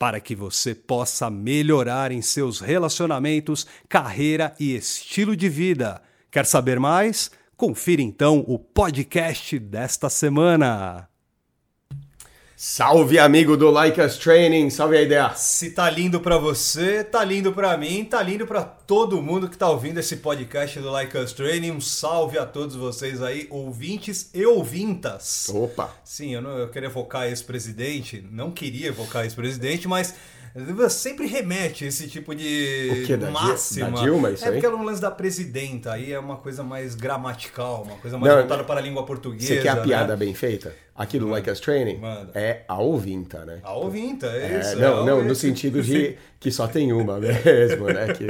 para que você possa melhorar em seus relacionamentos, carreira e estilo de vida. Quer saber mais? Confira então o podcast desta semana. Salve amigo do Like Us Training, salve a ideia. Se tá lindo para você, tá lindo para mim, tá lindo para todo mundo que tá ouvindo esse podcast do Like Us Training. Um salve a todos vocês aí, ouvintes e ouvintas. Opa. Sim, eu não eu queria evocar esse presidente, não queria evocar esse presidente, mas sempre remete esse tipo de o quê? Da máxima. Da Dilma, isso é aí? porque é um lance da presidenta, aí é uma coisa mais gramatical, uma coisa mais Não, voltada para a língua portuguesa. Você quer a né? piada bem feita? Aqui do Like Us Training Manda. é a ouvinta, né? A ouvinta, é, É, isso. não, é não, ouvinte. no sentido de que só tem uma mesmo, né? Que,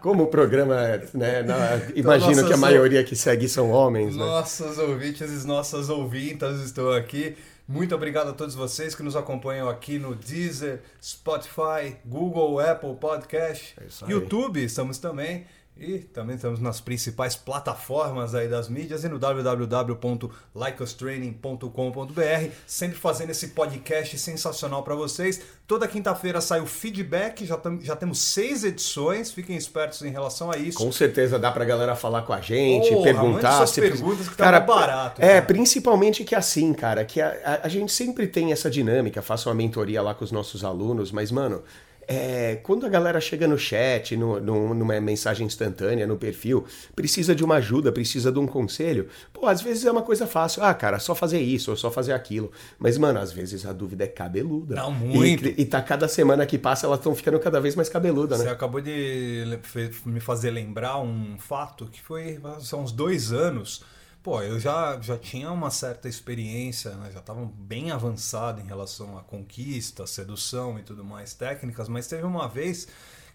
como o programa, né? na- imagino nossas que a maioria que segue são homens, né? Nossos ouvintes e nossas ouvintas estão aqui. Muito obrigado a todos vocês que nos acompanham aqui no Deezer, Spotify, Google, Apple Podcast, É. YouTube, estamos também. E também estamos nas principais plataformas aí das mídias e no www.likeustraining.com.br, sempre fazendo esse podcast sensacional para vocês. Toda quinta-feira sai o feedback, já, tam- já temos seis edições, fiquem espertos em relação a isso. Com certeza dá pra galera falar com a gente, Porra, perguntar. se- perguntas que tá mó barato, É, cara. principalmente que assim, cara, que a, a- a gente sempre tem essa dinâmica, faço uma mentoria lá com os nossos alunos, mas, mano, é, quando a galera chega no chat, no, no- numa mensagem instantânea, no perfil, precisa de uma ajuda, precisa de um conselho, pô, às vezes é uma coisa fácil. Ah, cara, só fazer isso ou só fazer aquilo. Mas, mano, às vezes a dúvida é cabeluda. Não, E- muito. E, tá cada semana que passa, elas estão ficando cada vez mais cabeludas, Você né? acabou de me fazer lembrar um fato que foi há uns dois anos. Pô, eu já, já tinha uma certa experiência, né? já estava bem avançado em relação à conquista, sedução e tudo mais, técnicas, mas teve uma vez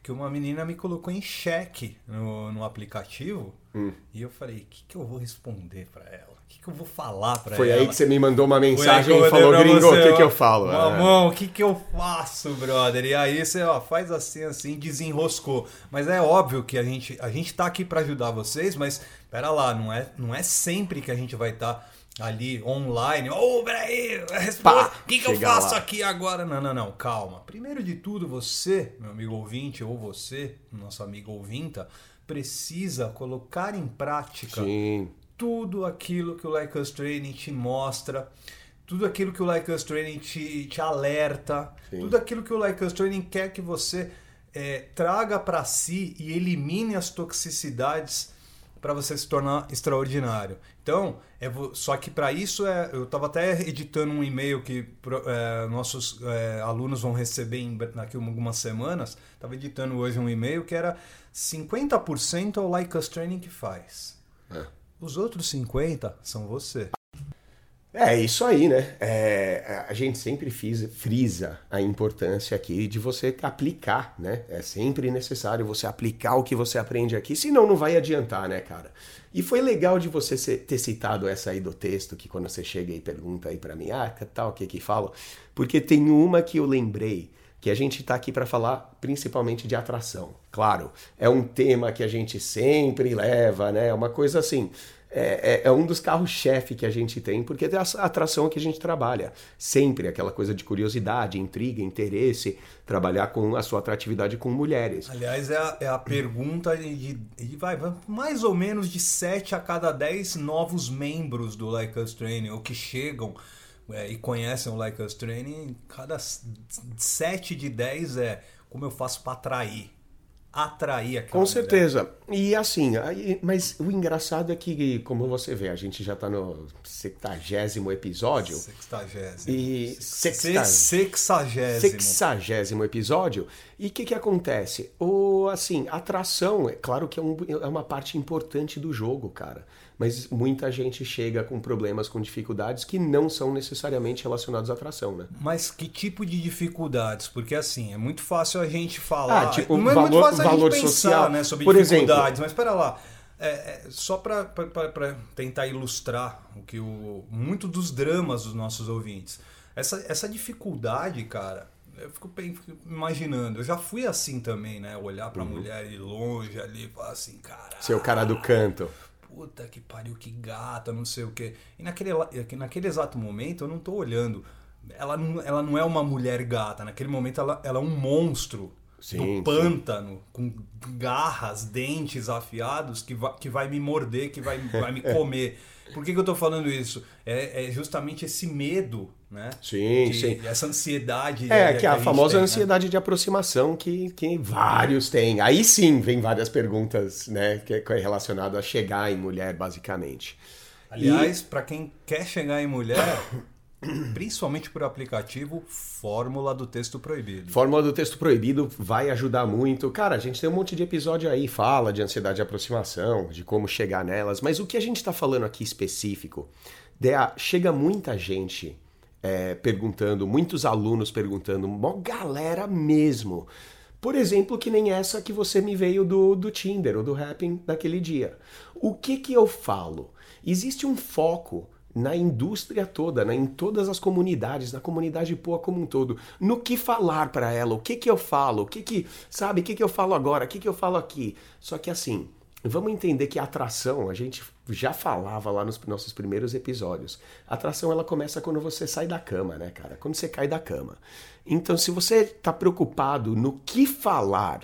que uma menina me colocou em xeque no, no aplicativo Hum. e eu falei, o que, que eu vou responder para ela? O que, que eu vou falar para ela? Foi aí que você me mandou uma mensagem e falou, gringo, o que, que eu falo? É. Mamão, o que que eu faço, brother? E aí você, ó, faz assim, assim, desenroscou. Mas é óbvio que a gente, a gente tá aqui para ajudar vocês, mas pera lá, não é, não é sempre que a gente vai estar ali online. Ô, peraí, responde, Pá, o que que eu faço lá. aqui agora? Não, não, não, calma. Primeiro de tudo, você, meu amigo ouvinte, ou você, nosso amigo ouvinta, precisa colocar em prática Sim. tudo aquilo que o Like Us Training te mostra, tudo aquilo que o Like Us Training te, te alerta, Sim. tudo aquilo que o Like Us Training quer que você é, traga para si e elimine as toxicidades para você se tornar extraordinário. Então, é só que para isso é, eu estava até editando um e-mail que é, nossos é, alunos vão receber em, daqui algumas semanas. Estava editando hoje um e-mail que era 50% é o Like Us Training que faz. É. Os outros 50 são você. É isso aí, né? É, a gente sempre fisa- frisa a importância aqui de você aplicar, né? É sempre necessário você aplicar o que você aprende aqui, senão não vai adiantar, né, cara? E foi legal de você ter citado essa aí do texto, que quando você chega e pergunta aí pra mim, ah, tal, o que que falo? Porque tem uma que eu lembrei, que a gente tá aqui pra falar principalmente de atração. Claro, é um tema que a gente sempre leva, né? É uma coisa assim, é, é- é um dos carros-chefe que a gente tem, porque é a atração que a gente trabalha. Sempre aquela coisa de curiosidade, intriga, interesse, trabalhar com a sua atratividade com mulheres. Aliás, é a, é a pergunta de, de- vai, vai, mais ou menos de 7 a cada 10 novos membros do Like Us Training, ou que chegam é, e conhecem o Like Us Training, cada 7 de 10 é como eu faço para atrair. Atrair aquela Com mulher. certeza. E assim, aí- mas o engraçado é que, como você vê, a gente já tá no 70 episódio. Sextagésimo. E Se- sexta- Sexagésimo. Sexagésimo episódio. E o que, que acontece? O, assim, atração, é claro que é, um, é uma parte importante do jogo, cara. Mas muita gente chega com problemas, com dificuldades que não são necessariamente relacionados à atração, né? Mas que tipo de dificuldades? Porque assim, é muito fácil a gente falar. Ah, tipo, não é valor- muito fácil a gente pensar social. né, sobre Por dificuldades, mas espera lá. É, é, só para tentar ilustrar o que o, muito dos dramas dos nossos ouvintes. Essa, essa dificuldade, cara, eu fico, pen- fico imaginando. Eu já fui assim também, né? Olhar pra mulher de longe ali e falar assim, cara. Ser o cara do canto. Puta que pariu, que gata, não sei o quê. E naquele, la- naquele exato momento eu não tô olhando. Ela não, ela não é uma mulher gata. Naquele momento ela, ela é um monstro Sim, do sim. pântano, com garras, dentes afiados, que vai, que vai me morder, que vai, vai me comer. Por que, que eu tô falando isso? É, é justamente esse medo, né? Sim, De- sim. Essa ansiedade. É, né, que é a gente famosa tem, né? ansiedade de aproximação que, que vários têm. Aí sim vem várias perguntas, né, que é relacionado a chegar em mulher, basicamente. Aliás, pra quem quer chegar em mulher, principalmente por aplicativo, fórmula do texto proibido. Fórmula do texto proibido vai ajudar muito. Cara, a gente tem um monte de episódio aí, fala de ansiedade de aproximação, de como chegar nelas, mas o que a gente está falando aqui específico, Dea, chega muita gente é, perguntando, muitos alunos perguntando, mó galera mesmo. Por exemplo, que nem essa que você me veio do, do Tinder ou do Happn naquele dia. O que que eu falo? Existe um foco na indústria toda, né, em todas as comunidades, na comunidade poa como um todo, no que falar para ela, o que que eu falo, o que que, sabe, o que que eu falo agora, o que que eu falo aqui. Só que assim, vamos entender que a atração, a gente já falava lá nos nossos primeiros episódios. A atração ela começa quando você sai da cama, né, cara? Quando você cai da cama. Então, se você tá preocupado no que falar,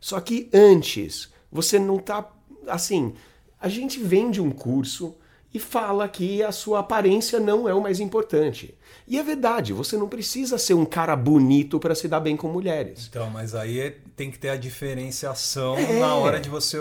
só que antes você não tá assim, a gente vende um curso e fala que a sua aparência não é o mais importante. E é verdade, você não precisa ser um cara bonito para se dar bem com mulheres. Então, mas aí é- tem que ter a diferenciação É. na hora de você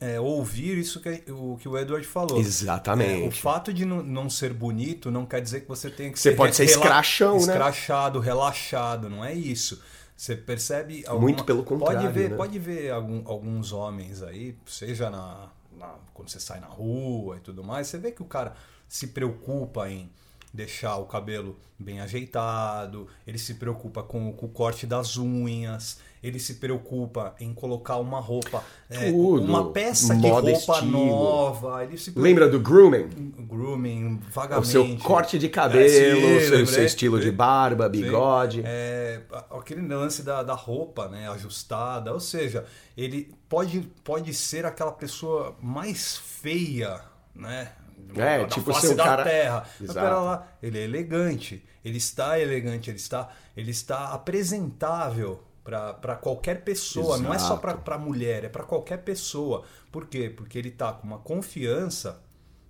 é, ouvir isso que o, que o Edward falou. Exatamente. É, o fato de não, não ser bonito não quer dizer que você tenha que Você ser pode ser escrachão, né? escrachado, relaxado, não é isso. Você percebe alguma... Muito pelo contrário, Pode ver, né? pode ver algum- alguns homens aí, seja na, na- quando você sai na rua e tudo mais, você vê que o cara se preocupa em deixar o cabelo bem ajeitado, ele se preocupa com, com o corte das unhas, ele se preocupa em colocar uma roupa, é, uma peça de Moda, roupa estilo. nova, ele se preocupa Lembra do grooming? grooming, O vagamente. seu corte de cabelo, É, sim, o seu, seu estilo de barba, bigode. É, aquele lance da, da roupa, né, ajustada, ou seja, ele pode, pode ser aquela pessoa mais feia, né? É, da tipo face da cara- terra. Mas Exato. pera lá, ele é elegante, ele está elegante, ele está, ele está apresentável para qualquer pessoa, não é só Exato. para mulher, é para qualquer pessoa. Por quê? Porque ele tá com uma confiança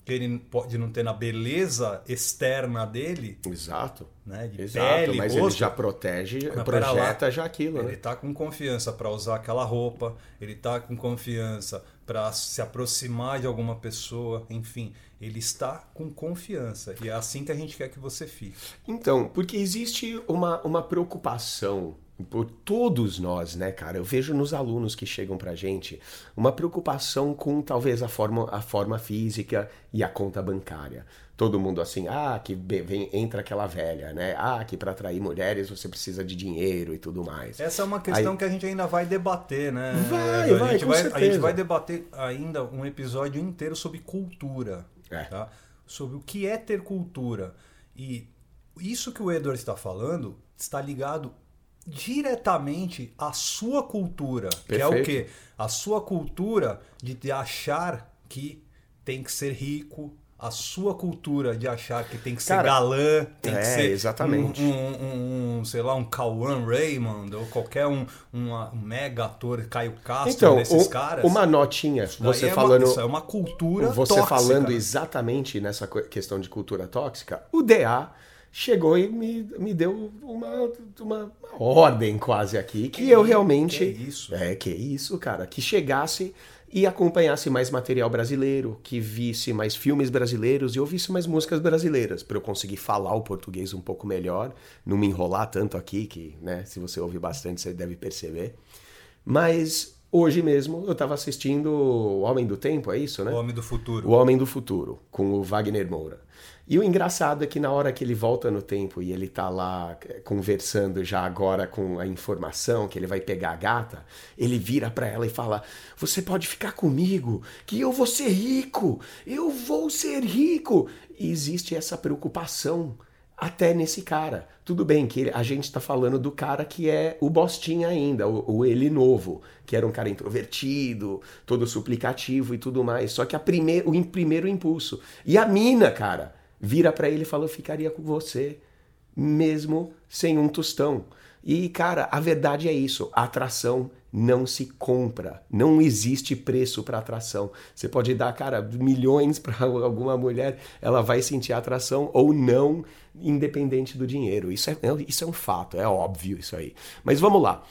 que ele pode não ter na beleza externa dele, Exato. né? De Exato, pele, mas rosto. ele já protege, Mas projeta lá, já aquilo, Ele né? tá com confiança para usar aquela roupa, ele tá com confiança para se aproximar de alguma pessoa, enfim, ele está com confiança e é assim que a gente quer que você fique. Então, porque existe uma, uma preocupação por todos nós, né, cara? Eu vejo nos alunos que chegam pra gente uma preocupação com talvez a forma, a forma física e a conta bancária. Todo mundo assim, ah, que vem, entra aquela velha, né? Ah, que para atrair mulheres você precisa de dinheiro e tudo mais. Essa é uma questão Aí- que a gente ainda vai debater, né? Vai, a vai, gente com vai, a gente certeza. vai debater ainda um episódio inteiro sobre cultura, É. tá? Sobre o que é ter cultura. E isso que o Edward está falando está ligado diretamente à sua cultura, que é o Perfeito. quê? A sua cultura de achar que tem que ser rico, a sua cultura de achar que tem que ser Cara, galã, tem é, que ser exatamente. um, um, um, sei lá, um Cauã Raymond ou qualquer um, uma- um mega ator, Caio Castro, Então, desses o- caras. uma notinha, você é uma- falando, isso é uma cultura você tóxica. falando exatamente nessa questão de cultura tóxica, o DA chegou e me, me deu uma, uma, ordem quase aqui, que, que eu realmente. Que isso? É, que isso, cara. Que chegasse e acompanhasse mais material brasileiro, que visse mais filmes brasileiros e ouvisse mais músicas brasileiras, para eu conseguir falar o português um pouco melhor, não me enrolar tanto aqui, que, né, se você ouve bastante, você deve perceber. Mas hoje mesmo eu estava assistindo O Homem do Tempo, é isso, né? O Homem do Futuro. O Homem do Futuro, com o Wagner Moura. E o engraçado é que na hora que ele volta no tempo e ele tá lá eh, conversando já agora com a informação que ele vai pegar a gata, ele vira para ela e fala: "Você pode ficar comigo, que eu vou ser rico. Eu vou ser rico". E existe essa preocupação até nesse cara. Tudo bem que a gente está falando do cara que é o Bostinha ainda, o, o, ele novo, que era um cara introvertido, todo suplicativo e tudo mais. Só que a prime o primeiro impulso. E a mina, cara, vira para ele e fala: Eu ficaria com você, mesmo sem um tostão. E, cara, a verdade é isso: a atração não se compra. Não existe preço para atração. Você pode dar, cara, milhões para alguma mulher, ela vai sentir atração ou não, independente do dinheiro. Isso é, isso é um fato, é óbvio isso aí. Mas vamos lá.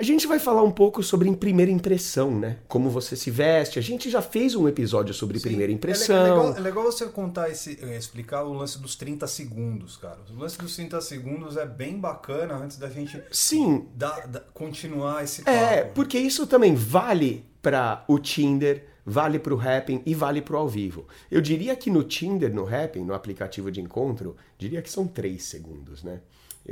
A gente vai falar um pouco sobre primeira impressão, né? Como você se veste. A gente já fez um episódio sobre Sim. primeira impressão. É legal, é legal, você contar esse, eh, explicar o lance dos 30 segundos, cara. O lance dos 30 segundos é bem bacana antes da gente Sim. Da, da, continuar esse é, papo. É, porque isso também vale para o Tinder, vale para o Rapping e vale para o ao vivo. Eu diria que no Tinder, no Rapping, no aplicativo de encontro, diria que são 3 segundos, né?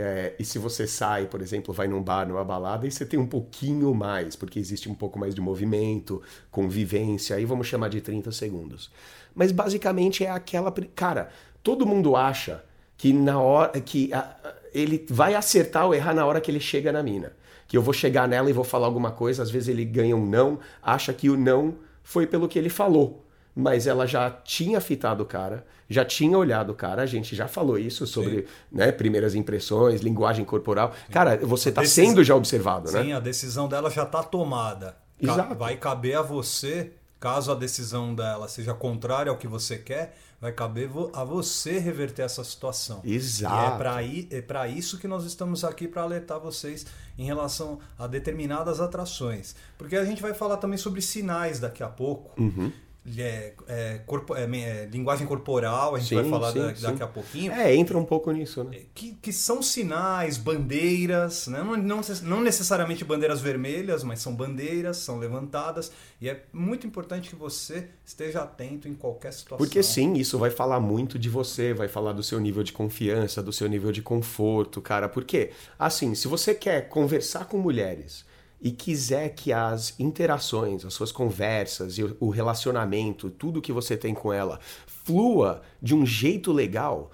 É, e se você sai, por exemplo, vai num bar, numa balada, e você tem um pouquinho mais, porque existe um pouco mais de movimento, convivência, aí vamos chamar de 30 segundos. Mas basicamente é aquela. Cara, todo mundo acha que na hora. que a, ele vai acertar ou errar na hora que ele chega na mina. Que eu vou chegar nela e vou falar alguma coisa, às vezes ele ganha um não, acha que o não foi pelo que ele falou mas ela já tinha fitado o cara, já tinha olhado o cara, a gente já falou isso sobre né, primeiras impressões, linguagem corporal. Sim. Cara, você está sendo já observado, Sim, né? Sim, a decisão dela já está tomada. Exato. Vai caber a você, caso a decisão dela seja contrária ao que você quer, vai caber a você reverter essa situação. Exato. E é para é isso que nós estamos aqui para alertar vocês em relação a determinadas atrações. Porque a gente vai falar também sobre sinais daqui a pouco. Uhum é, é, corpo, é, é, linguagem corporal, a gente sim, vai falar sim, da, sim. daqui a pouquinho. É, entra um pouco nisso, né? Que, que são sinais, bandeiras, né? não, não, não necessariamente bandeiras vermelhas, mas são bandeiras, são levantadas, e é muito importante que você esteja atento em qualquer situação. Porque sim, isso vai falar muito de você, vai falar do seu nível de confiança, do seu nível de conforto, cara. Porque, assim, se você quer conversar com mulheres e quiser que as interações, as suas conversas e o relacionamento, tudo que você tem com ela, flua de um jeito legal,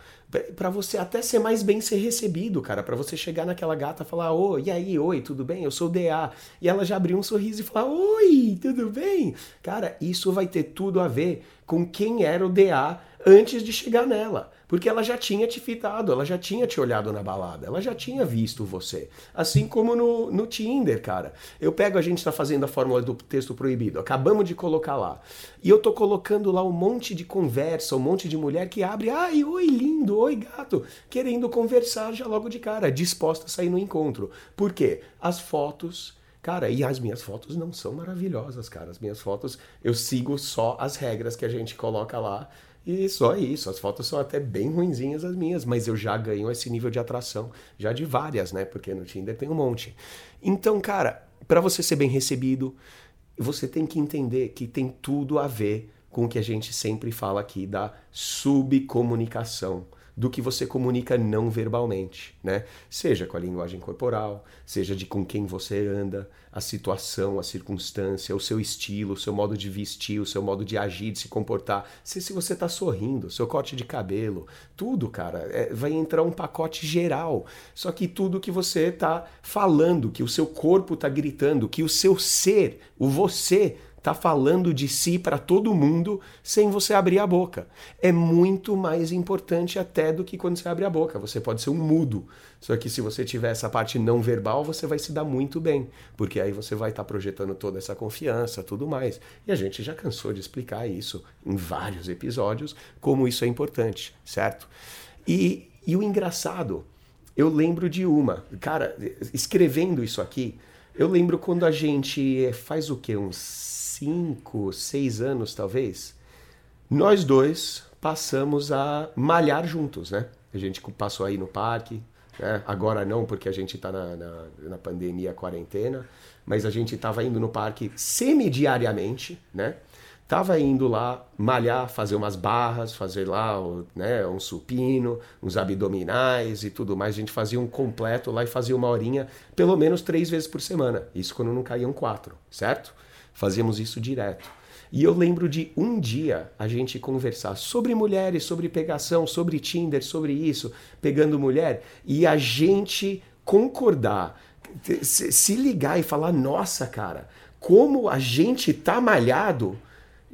para você até ser mais bem ser recebido, cara, para você chegar naquela gata e falar: "Oi, e aí, oi, tudo bem? Eu sou o DA". E ela já abriu um sorriso e falar: "Oi, tudo bem?". Cara, isso vai ter tudo a ver com quem era o DA antes de chegar nela. Porque ela já tinha te fitado, ela já tinha te olhado na balada, ela já tinha visto você. Assim como no, no Tinder, cara. Eu pego, a gente está fazendo a fórmula do texto proibido, acabamos de colocar lá. E eu tô colocando lá um monte de conversa, um monte de mulher que abre, ai, oi lindo, oi gato, querendo conversar já logo de cara, disposta a sair no encontro. Por quê? As fotos. Cara, e as minhas fotos não são maravilhosas, cara. As minhas fotos, eu sigo só as regras que a gente coloca lá e só isso, as fotos são até bem ruinzinhas as minhas, mas eu já ganho esse nível de atração, já de várias, né? Porque no Tinder tem um monte. Então, cara, para você ser bem recebido, você tem que entender que tem tudo a ver com o que a gente sempre fala aqui da subcomunicação do que você comunica não verbalmente, né? Seja com a linguagem corporal, seja de com quem você anda, a situação, a circunstância, o seu estilo, o seu modo de vestir, o seu modo de agir, de se comportar, se, se você está sorrindo, seu corte de cabelo, tudo, cara, é, vai entrar um pacote geral. Só que tudo que você está falando, que o seu corpo está gritando, que o seu ser, o você tá falando de si para todo mundo sem você abrir a boca. É muito mais importante até do que quando você abre a boca. Você pode ser um mudo. Só que se você tiver essa parte não verbal, você vai se dar muito bem, porque aí você vai estar tá projetando toda essa confiança, tudo mais. E a gente já cansou de explicar isso em vários episódios, como isso é importante, certo? E, e o engraçado, eu lembro de uma. Cara, escrevendo isso aqui, eu lembro quando a gente faz o quê? Uns 5, 6 anos, talvez. Nós dois passamos a malhar juntos, né? A gente passou aí no parque, né? agora não, porque a gente está na, na, na pandemia, quarentena, mas a gente estava indo no parque semidiariamente, né? Tava indo lá malhar, fazer umas barras, fazer lá né, um supino, uns abdominais e tudo mais. A gente fazia um completo lá e fazia uma horinha, pelo menos três vezes por semana. Isso quando não caíam quatro, certo? Fazíamos isso direto. E eu lembro de um dia a gente conversar sobre mulheres, sobre pegação, sobre Tinder, sobre isso, pegando mulher, e a gente concordar, se ligar e falar: nossa, cara, como a gente tá malhado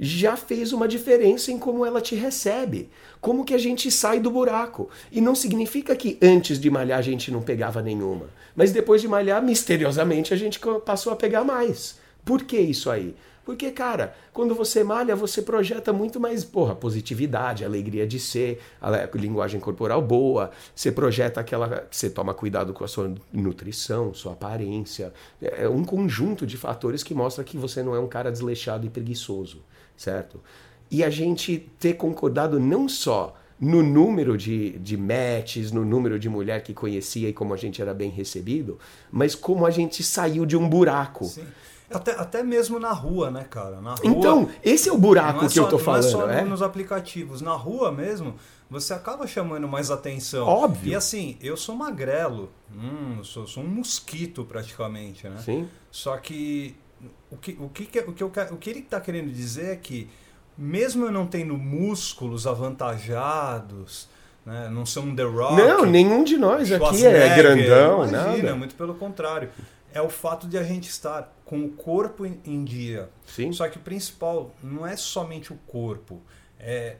já fez uma diferença em como ela te recebe, como que a gente sai do buraco. E não significa que antes de malhar a gente não pegava nenhuma, mas depois de malhar, misteriosamente a gente passou a pegar mais. Por que isso aí? Porque, cara, quando você malha, você projeta muito mais, porra, positividade, alegria de ser, linguagem corporal boa, você projeta aquela. Você toma cuidado com a sua nutrição, sua aparência. É um conjunto de fatores que mostra que você não é um cara desleixado e preguiçoso certo? E a gente ter concordado não só no número de, de matches, no número de mulher que conhecia e como a gente era bem recebido, mas como a gente saiu de um buraco. Sim. Até, até mesmo na rua, né, cara? Na rua, então, esse é o buraco é que só, eu tô falando. Não é só é? nos aplicativos. Na rua mesmo, você acaba chamando mais atenção. Óbvio. E assim, eu sou magrelo. Hum, sou, sou um mosquito praticamente, né? Sim. Só que o que, o que, o que, eu, o que ele está querendo dizer é que, mesmo eu não tendo músculos avantajados, né, não sou um The Rock. Não, nenhum de nós aqui é grandão, imagina, nada. muito pelo contrário. É o fato de a gente estar com o corpo em dia. Sim. Só que o principal não é somente o corpo. É,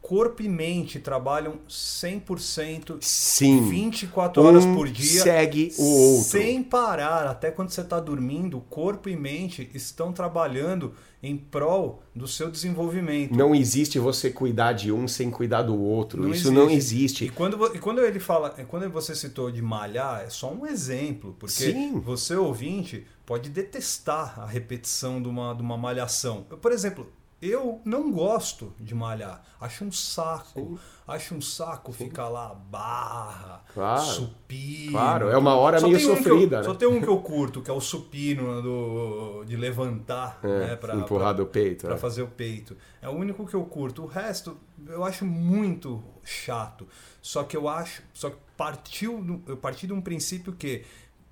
corpo e mente trabalham 100% Sim. 24 horas um por dia. Segue o outro. Sem parar. Até quando você está dormindo, corpo e mente estão trabalhando em prol do seu desenvolvimento. Não existe você cuidar de um sem cuidar do outro. Não Isso existe. não existe. E quando, e quando ele fala, quando você citou de malhar, é só um exemplo. Porque Sim. você, ouvinte, pode detestar a repetição de uma, de uma malhação. Por exemplo, eu não gosto de malhar. Acho um saco. Sim. Acho um saco Sim. ficar lá barra, claro. supino. Claro, é uma hora meio sofrida. Um né? Só tem um que eu curto, que é o supino do, de levantar, é, né? Pra, empurrar pra, do peito. Pra é. fazer o peito. É o único que eu curto. O resto eu acho muito chato. Só que eu acho. Só que partiu, eu parti de um princípio que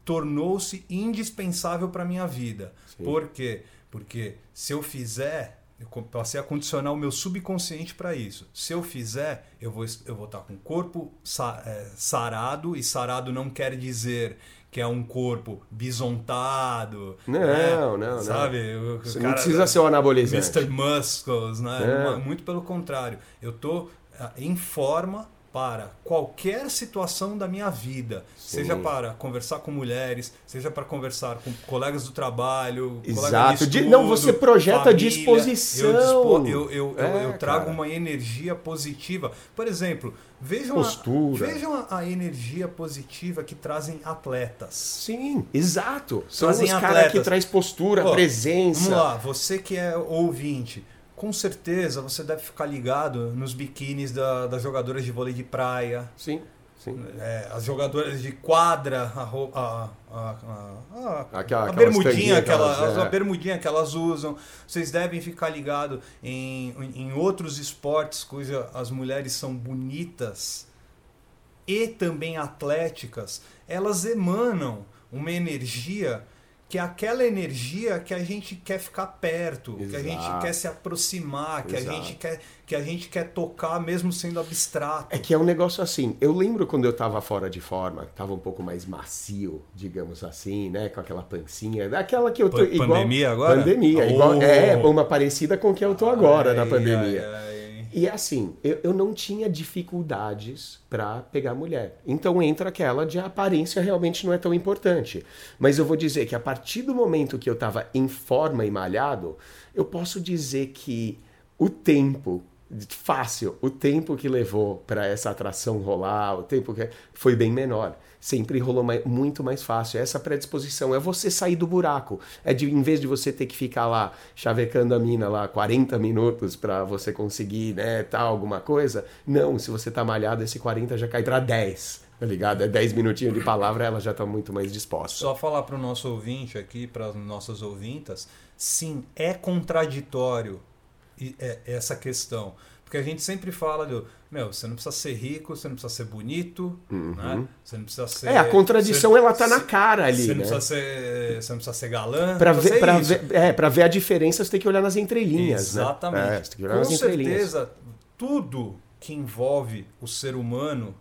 tornou-se indispensável para minha vida. Sim. Por quê? Porque se eu fizer eu passei a condicionar o meu subconsciente para isso. Se eu fizer, eu vou, eu vou estar com o corpo é, sarado, e sarado não quer dizer que é um corpo bisontado. Não, né? não, Sabe? não. Você não precisa ser um anabolizante. Mr. Muscles, né? É. Muito pelo contrário. Eu estou em forma para qualquer situação da minha vida, Sim. seja para conversar com mulheres, seja para conversar com colegas do trabalho, Exato. Estudo, de, não, você projeta família, disposição. Eu, dispo, eu, eu, é, eu, trago cara. uma energia positiva. Por exemplo, vejam, Postura. A, vejam a, a, energia positiva que trazem atletas. Sim, exato. São trazem os caras que traz postura, Pô, presença. Vamos lá, você que é ouvinte com certeza você deve ficar ligado nos biquínis da, das jogadoras de vôlei de praia. Sim. Sim. É, as jogadoras de quadra, a, a, a, a, aquela, a bermudinha que elas, é. a bermudinha que elas usam. Vocês devem ficar ligados em, em outros esportes cujas as mulheres são bonitas e também atléticas. Elas emanam uma energia que é aquela energia que a gente quer ficar perto, Exato. que a gente quer se aproximar, que a gente quer que a gente quer tocar mesmo sendo abstrato. É que é um negócio assim. Eu lembro quando eu estava fora de forma, estava um pouco mais macio, digamos assim, né, com aquela pancinha, daquela que eu tô igual pandemia agora. Pandemia, oh. igual, é uma parecida com que eu tô agora ai, na pandemia. Ai, ai. E assim, eu, eu não tinha dificuldades para pegar mulher. Então entra aquela de a aparência realmente não é tão importante. Mas eu vou dizer que a partir do momento que eu estava em forma e malhado, eu posso dizer que o tempo fácil. O tempo que levou para essa atração rolar, o tempo que foi bem menor. Sempre rolou mais, muito mais fácil. Essa predisposição é você sair do buraco. É de em vez de você ter que ficar lá chavecando a mina lá 40 minutos para você conseguir, né, tal alguma coisa. Não, se você tá malhado, esse 40 já cai para 10 tá ligado? É 10 minutinhos de palavra, ela já tá muito mais disposta. Só falar para o nosso ouvinte aqui, para as nossas ouvintas, sim, é contraditório essa questão. Porque a gente sempre fala do, meu, você não precisa ser rico, você não precisa ser bonito, uhum. né? Você não precisa ser. É, a contradição você, ela tá na cara ali. Você não, né? precisa, ser, você não precisa ser galã. Pra ver, pra ver, é, pra ver a diferença, você tem que olhar nas entrelinhas. Né? Exatamente. Né? É, você tem que olhar Com nas certeza, tudo que envolve o ser humano,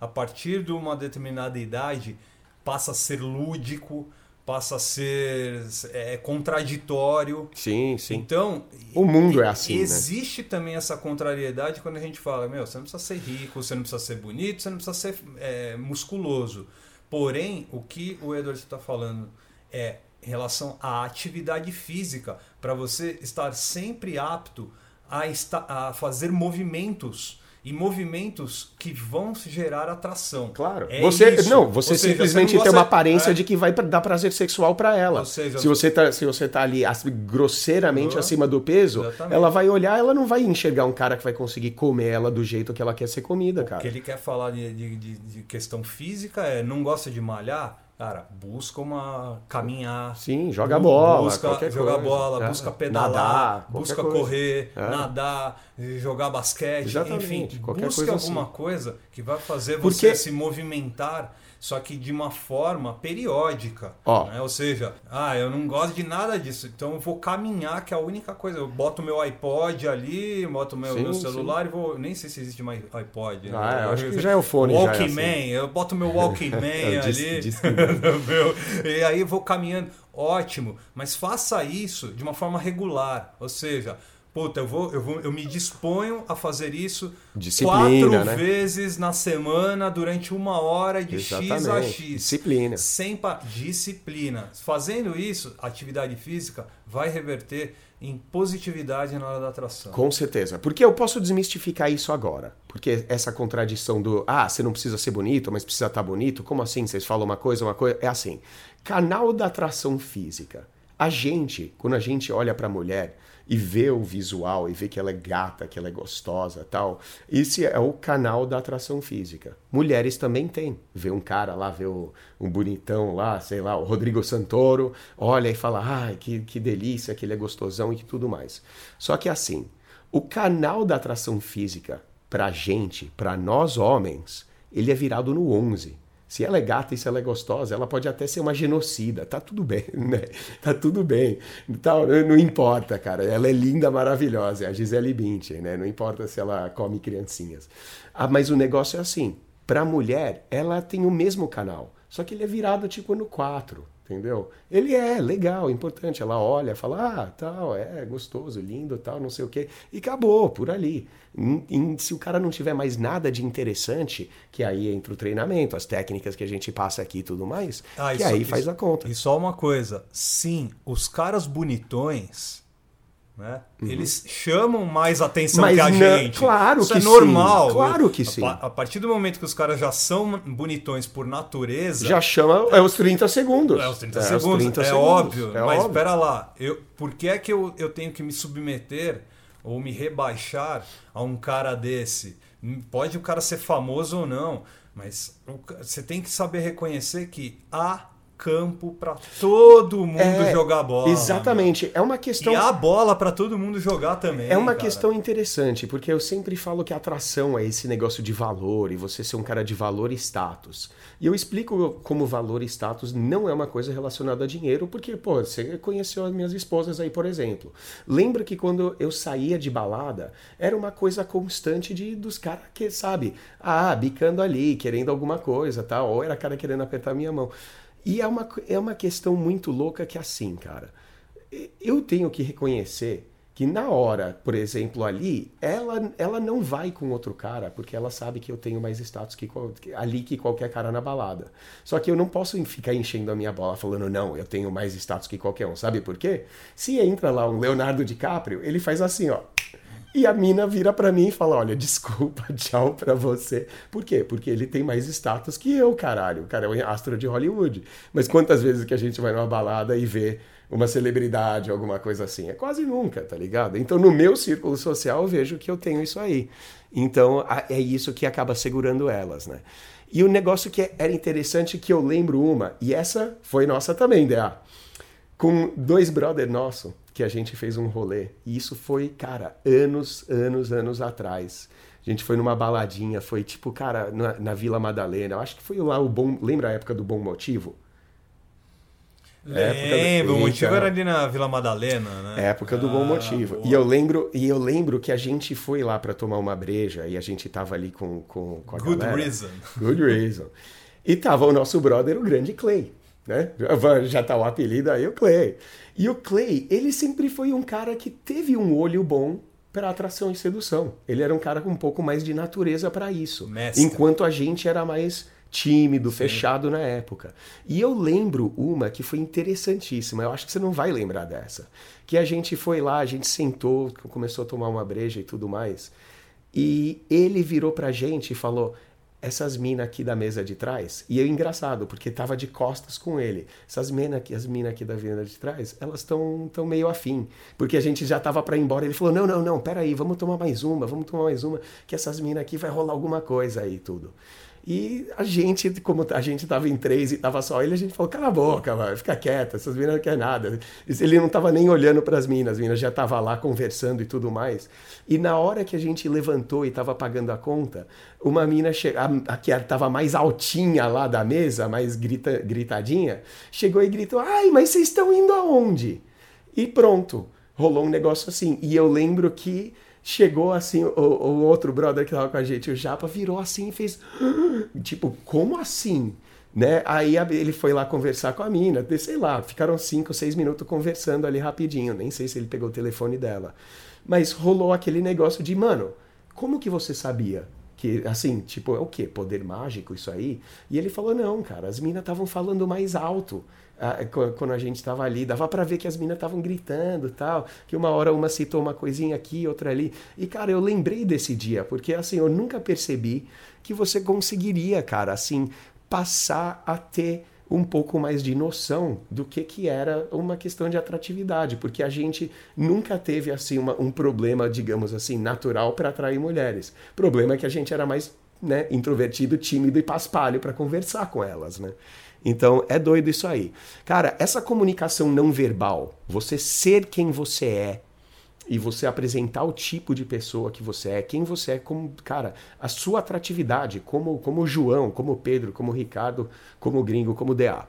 a partir de uma determinada idade, passa a ser lúdico, passa a ser é, contraditório. Sim, sim. Então, o mundo é assim. Né? Existe né? também essa contrariedade quando a gente fala: meu, você não precisa ser rico, você não precisa ser bonito, você não precisa ser é, musculoso. Porém, o que o Edward está falando é em relação à atividade física, para você estar sempre apto a, estar, a fazer movimentos e movimentos que vão gerar atração. Claro. É você isso. não, você Ou simplesmente seja, você tem uma aparência é. de que vai dar prazer sexual para ela. Seja, se você tá se você tá ali grosseiramente uhum. acima do peso, Exatamente. ela vai olhar, ela não vai enxergar um cara que vai conseguir comer ela do jeito que ela quer ser comida, cara. O que ele quer falar de, de, de questão física é não gosta de malhar, Cara, busca uma caminhar. Sim, joga bola. Busca jogar bola, é. busca pedalar, nadar, busca coisa. correr, é. nadar, jogar basquete, Exatamente, enfim, busca coisa alguma assim. coisa que vai fazer você se movimentar só que de uma forma periódica. Oh. Né? Ou seja, ah, eu não gosto de nada disso, então eu vou caminhar, que é a única coisa. Eu boto meu iPod ali, boto meu, sim, meu celular sim. e vou. Nem sei se existe mais iPod. Né? Ah, eu acho que já é o fone. Walkman, é assim. eu boto meu Walkman ali. Disse, e aí vou caminhando. Ótimo, mas faça isso de uma forma regular. Ou seja, puta, eu vou, eu vou, eu me disponho a fazer isso Disciplina, quatro né? vezes na semana durante uma hora de Exatamente. X a X. Disciplina. Sem pa... disciplina. Fazendo isso, atividade física vai reverter em positividade na hora da atração. Com certeza. Porque eu posso desmistificar isso agora. Porque essa contradição do ah, você não precisa ser bonito, mas precisa estar bonito. Como assim? Vocês falam uma coisa, uma coisa. É assim. Canal da atração física. A gente, quando a gente olha para a mulher, e vê o visual e vê que ela é gata, que ela é gostosa tal. Esse é o canal da atração física. Mulheres também têm. Vê um cara lá, vê o, um bonitão lá, sei lá, o Rodrigo Santoro, olha e fala, ai, que, que delícia, que ele é gostosão e tudo mais. Só que assim, o canal da atração física pra gente, pra nós homens, ele é virado no 11. Se ela é gata e se ela é gostosa, ela pode até ser uma genocida. Tá tudo bem, né? Tá tudo bem. Então, não importa, cara. Ela é linda, maravilhosa. É a Gisele Bündchen, né? Não importa se ela come criancinhas. Ah, mas o negócio é assim. Pra mulher, ela tem o mesmo canal. Só que ele é virado tipo no 4 entendeu? Ele é legal, importante. Ela olha, fala, ah, tal, é gostoso, lindo, tal, não sei o quê. E acabou, por ali. E, se o cara não tiver mais nada de interessante, que aí entra o treinamento, as técnicas que a gente passa aqui e tudo mais, ah, que aí faz a conta. E só uma coisa, sim, os caras bonitões né? Uhum. Eles chamam mais atenção Mas que a não, gente. Claro Isso que é normal. Sim, claro que sim. A, a, partir do momento que os caras já são bonitões por natureza. Já chama. É os 30 segundos. É os 30 é segundos. Os 30 é segundos. óbvio. É mas espera lá. Eu, por que é que eu, eu tenho que me submeter ou me rebaixar a um cara desse? Pode o cara ser famoso ou não. Mas você tem que saber reconhecer que há campo para todo mundo é, jogar bola. Exatamente. É uma questão. E a bola para todo mundo jogar também. É uma cara. questão interessante, porque eu sempre falo que a atração é esse negócio de valor e você ser um cara de valor e status. E eu explico como valor e status não é uma coisa relacionada a dinheiro, porque, pô, você conheceu as minhas esposas aí, por exemplo. Lembra que quando eu saía de balada, era uma coisa constante de dos caras que, sabe, ah, bicando ali, querendo alguma coisa, tal, ou era cara querendo apertar minha mão. E é uma, é uma questão muito louca que é assim, cara. Eu tenho que reconhecer que na hora, por exemplo, ali, ela, ela não vai com outro cara, porque ela sabe que eu tenho mais status que, ali que qualquer cara na balada. Só que eu não posso ficar enchendo a minha bola falando, não, eu tenho mais status que qualquer um. Sabe por quê? Se entra lá um Leonardo DiCaprio, ele faz assim, ó. E a mina vira para mim e fala: Olha, desculpa, tchau pra você. Por quê? Porque ele tem mais status que eu, caralho. O cara é um astro de Hollywood. Mas quantas vezes que a gente vai numa balada e vê uma celebridade, alguma coisa assim? É quase nunca, tá ligado? Então, no meu círculo social, eu vejo que eu tenho isso aí. Então, é isso que acaba segurando elas, né? E o negócio que era interessante que eu lembro uma, e essa foi nossa também, DA, com dois brother nosso que a gente fez um rolê. E isso foi, cara, anos, anos, anos atrás. A gente foi numa baladinha, foi tipo, cara, na, na Vila Madalena. Eu acho que foi lá o bom. Lembra a época do Bom Motivo? Lembro, o motivo era ali na Vila Madalena, né? Época do Bom ah, Motivo. Boa. E eu lembro, e eu lembro que a gente foi lá para tomar uma breja e a gente tava ali com, com, com a Good galera. reason. Good reason. E tava o nosso brother, o grande Clay. Né? Já tá o apelido aí, o Clay. E o Clay, ele sempre foi um cara que teve um olho bom para atração e sedução. Ele era um cara com um pouco mais de natureza para isso. Mestre. Enquanto a gente era mais tímido, Sim. fechado na época. E eu lembro uma que foi interessantíssima, eu acho que você não vai lembrar dessa. Que a gente foi lá, a gente sentou, começou a tomar uma breja e tudo mais. E ele virou pra gente e falou: essas minas aqui da mesa de trás, e é engraçado, porque tava de costas com ele. Essas minas aqui, as minas aqui da mesa de trás, elas estão tão meio afim. Porque a gente já tava para ir embora. Ele falou: não, não, não, peraí, vamos tomar mais uma, vamos tomar mais uma, que essas minas aqui vai rolar alguma coisa aí tudo. E a gente, como a gente tava em três e tava só ele, a gente falou: cala a boca, mano, fica quieta, essas minas não querem nada. Ele não tava nem olhando para as minas, as minas já tava lá conversando e tudo mais. E na hora que a gente levantou e tava pagando a conta, uma mina che... a, a que tava mais altinha lá da mesa, mais grita, gritadinha, chegou e gritou: ai, mas vocês estão indo aonde? E pronto, rolou um negócio assim. E eu lembro que chegou assim, o, o, outro brother que tava com a gente, o Japa, virou assim e fez. Tipo, como assim? Né? Aí ele foi lá conversar com a mina, sei lá, ficaram cinco, seis minutos conversando ali rapidinho. Nem sei se ele pegou o telefone dela. Mas rolou aquele negócio de, mano, como que você sabia? Que, assim, tipo, é o quê? Poder mágico isso aí? E ele falou, não, cara, as minas estavam falando mais alto quando a gente estava ali, dava para ver que as minas estavam gritando tal, que uma hora uma citou uma coisinha aqui, outra ali. E, cara, eu lembrei desse dia, porque, assim, eu nunca percebi que você conseguiria, cara, assim, passar a ter um pouco mais de noção do que, que era uma questão de atratividade, porque a gente nunca teve assim uma, um problema, digamos assim, natural para atrair mulheres. O problema é que a gente era mais né, introvertido, tímido e paspalho para conversar com elas, né? Então é doido isso aí. Cara, essa comunicação não verbal, você ser quem você é e você apresentar o tipo de pessoa que você é, quem você é, como, cara, a sua atratividade, como como João, como Pedro, como Ricardo, como Gringo, como DA.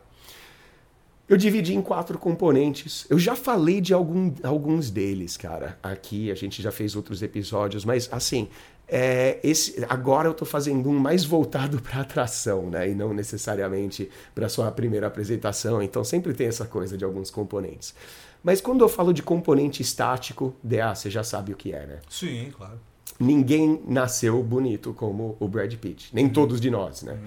Eu dividi em quatro componentes. Eu já falei de algum, alguns deles, cara. Aqui a gente já fez outros episódios, mas assim, é, esse, agora eu estou fazendo um mais voltado para atração, né? E não necessariamente para sua primeira apresentação. Então sempre tem essa coisa de alguns componentes. Mas quando eu falo de componente estático, DA, você já sabe o que é, né? Sim, claro. Ninguém nasceu bonito como o Brad Pitt. Nem todos de nós, né?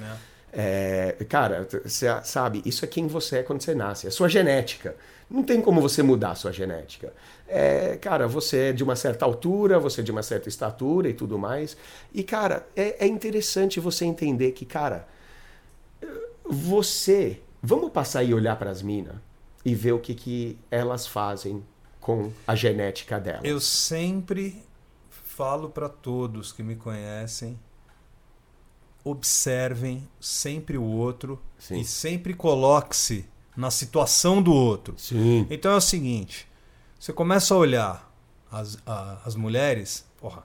É, cara, você sabe, isso é quem você é quando você nasce. É sua genética. Não tem como você mudar a sua genética. É, cara, você é de uma certa altura, você é de uma certa estatura e tudo mais. E, cara, é, é interessante você entender que, cara, você. Vamos passar e olhar para as minas e ver o que, que elas fazem com a genética delas. Eu sempre falo para todos que me conhecem observem sempre o outro Sim. e sempre coloque-se na situação do outro. Sim. Então é o seguinte: você começa a olhar as, a, as mulheres, porra,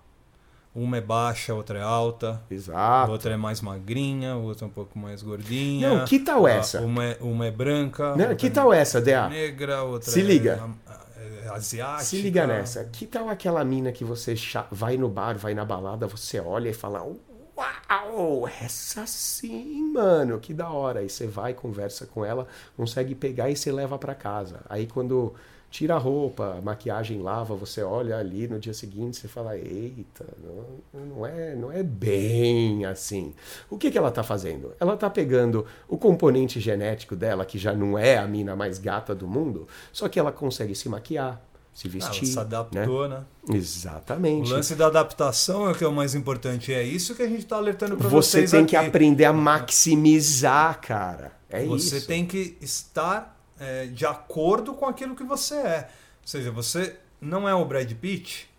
uma é baixa, outra é alta. Exato. Outra é mais magrinha, outra é um pouco mais gordinha. Não, que tal essa? Uma é, uma é branca. Não, que tal é essa, DA? Negra, outra Se liga. É, asiática. Se liga nessa. Que tal aquela mina que você vai no bar, vai na balada, você olha e fala: Uau, essa sim, mano, que da hora. Aí você vai, conversa com ela, consegue pegar e você leva para casa. Aí quando tira a roupa, a maquiagem lava, você olha ali no dia seguinte, você fala: "Eita, não, não é, não é bem assim". O que que ela tá fazendo? Ela tá pegando o componente genético dela, que já não é a mina mais gata do mundo, só que ela consegue se maquiar, se Ah, vestir. se adaptou, né? O Exatamente. lance da adaptação é o que é o mais importante. É isso que a gente está alertando para Você vocês tem aqui. que aprender a maximizar, cara. É Você isso. tem que estar é, de acordo com aquilo que você é. Ou seja, você não é o Brad Pitt,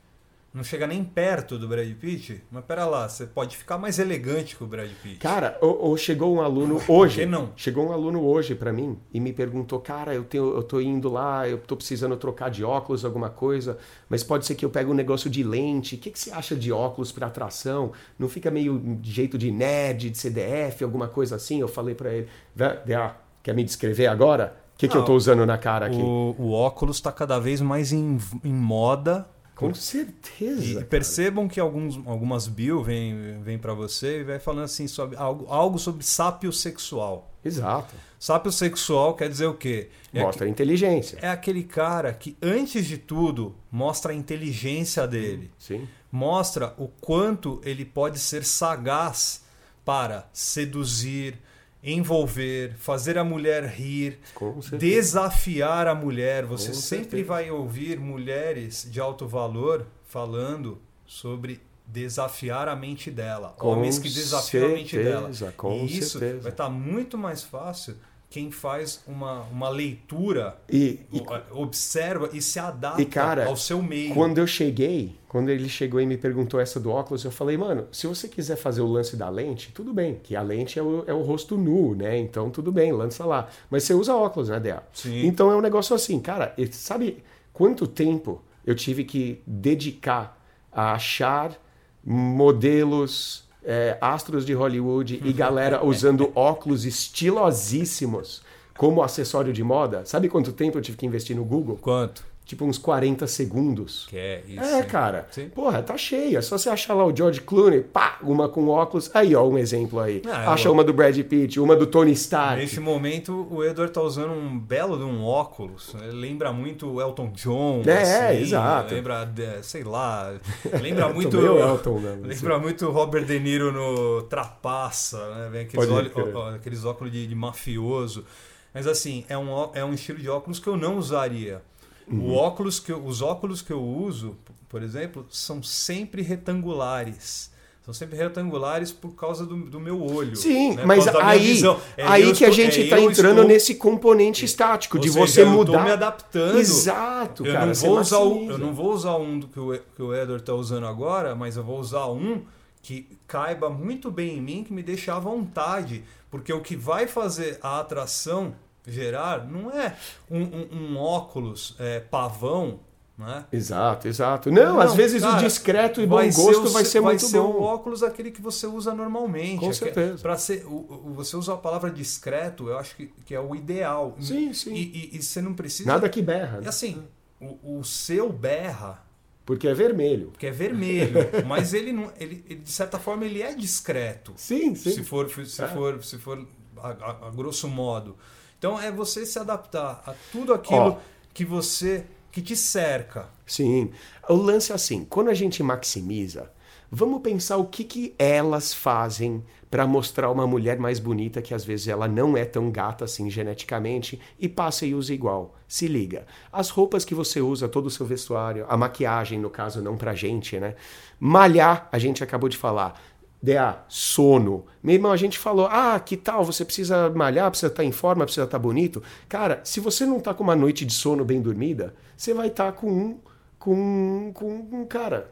não chega nem perto do Brad Pitt, mas pera lá, você pode ficar mais elegante que o Brad Pitt. Cara, ou, ou chegou um aluno hoje. não? Chegou um aluno hoje pra mim e me perguntou, cara, eu, tenho, eu tô indo lá, eu tô precisando trocar de óculos, alguma coisa, mas pode ser que eu pegue um negócio de lente. O que, que você acha de óculos pra atração? Não fica meio de jeito de nerd, de CDF, alguma coisa assim? Eu falei pra ele, "Vé- Dea, quer me descrever agora? O que, que eu tô usando na cara aqui? O, o óculos está cada vez mais em, em moda. Com E certeza. cara. percebam que alguns, algumas bio vêm vem para você e vai falando assim sobre algo, algo sobre sápio sexual. Exato. Sápio sexual quer dizer o quê? É Mostra inteligência. é aquele cara que, antes de tudo, mostra a inteligência dele. Sim. Mostra o quanto ele pode ser sagaz para seduzir, envolver, fazer a mulher rir, certeza. desafiar a mulher. Você Com sempre certeza. vai ouvir mulheres de alto valor falando sobre desafiar a mente dela. Com Homens que desafiam a mente dela. certeza, com e isso certeza. vai estar muito mais fácil quem faz uma, uma leitura, E, e observa e se adapta E, cara, ao seu meio. Quando eu cheguei, quando ele chegou e me perguntou essa do óculos, eu falei, mano, se você quiser fazer o lance da lente, tudo bem, que a lente é o, é o rosto nu, né? Então tudo bem, lança lá. Mas você usa óculos, né, Dea? Sim. Então é um negócio assim, cara, sabe quanto tempo eu tive que dedicar a achar modelos, é, astros de Hollywood e galera usando óculos estilosíssimos como acessório de moda? Sabe quanto tempo eu tive que investir no Google? Quanto? Tipo uns 40 segundos. Que é isso. É, cara. Sim. Porra, tá cheia. Só você achar lá o George Clooney, pá, uma com óculos. Aí, ó, um exemplo aí. Ah, Acha eu- uma do Brad Pitt, uma do Tony Stark. Nesse momento, o Edward tá usando um belo de um óculos. Ele lembra muito o Elton John. É, assim, exato. Lembra, sei lá. Lembra muito. meio Elton mesmo, assim. lembra muito Robert De Niro no Trapaça, né? Vem aqueles, ó- aqueles óculos de, de mafioso. Mas assim, é um, é um estilo de óculos que eu não usaria. Uhum. O óculos que eu- os óculos que eu uso, por exemplo, são sempre retangulares. São sempre retangulares por causa do, do meu olho. Sim, né? Mas aí. É, aí eu que a estou- gente é, tá eu entrando estou- nesse componente estático, Ou de seja, você eu mudar. tô me adaptando. Exato, Eu cara. não, vou usar o, eu não vou usar um do que o, que o Edward tá usando agora, mas eu vou usar um que caiba muito bem em mim, que me deixa à vontade. Porque o que vai fazer a atração gerar não é um, um- um óculos é, pavão, né? Exato, exato. Não, às vezes cara, o discreto e bom vai gosto o vai se- ser vai muito ser bom. o óculos aquele que você usa normalmente. Com É que- certeza. Pra ser, o, você usa a palavra discreto, eu acho que, que é o ideal. Sim, sim. E, e- e você não precisa. Nada que berra, E né? assim, o, o seu berra, porque é vermelho. que é vermelho, mas ele não. Ele, ele, de certa forma, ele é discreto. Sim, sim. Se for, se É. for, se for a, a- a grosso modo. Então é você se adaptar a tudo aquilo Ó. que você. que te cerca. Sim. O lance é assim, quando a gente maximiza, vamos pensar o que, que elas fazem para mostrar uma mulher mais bonita que às vezes ela não é tão gata assim geneticamente e passa e usa igual. Se liga. As roupas que você usa, todo o seu vestuário, a maquiagem, no caso, não pra gente, né? Malhar, a gente acabou de falar. DA, sono. Meu irmão, a gente falou, ah, que tal? Você precisa malhar, precisa estar em forma, precisa estar bonito. Cara, se você não tá com uma noite de sono bem dormida, você vai estar com um. Com, com um cara.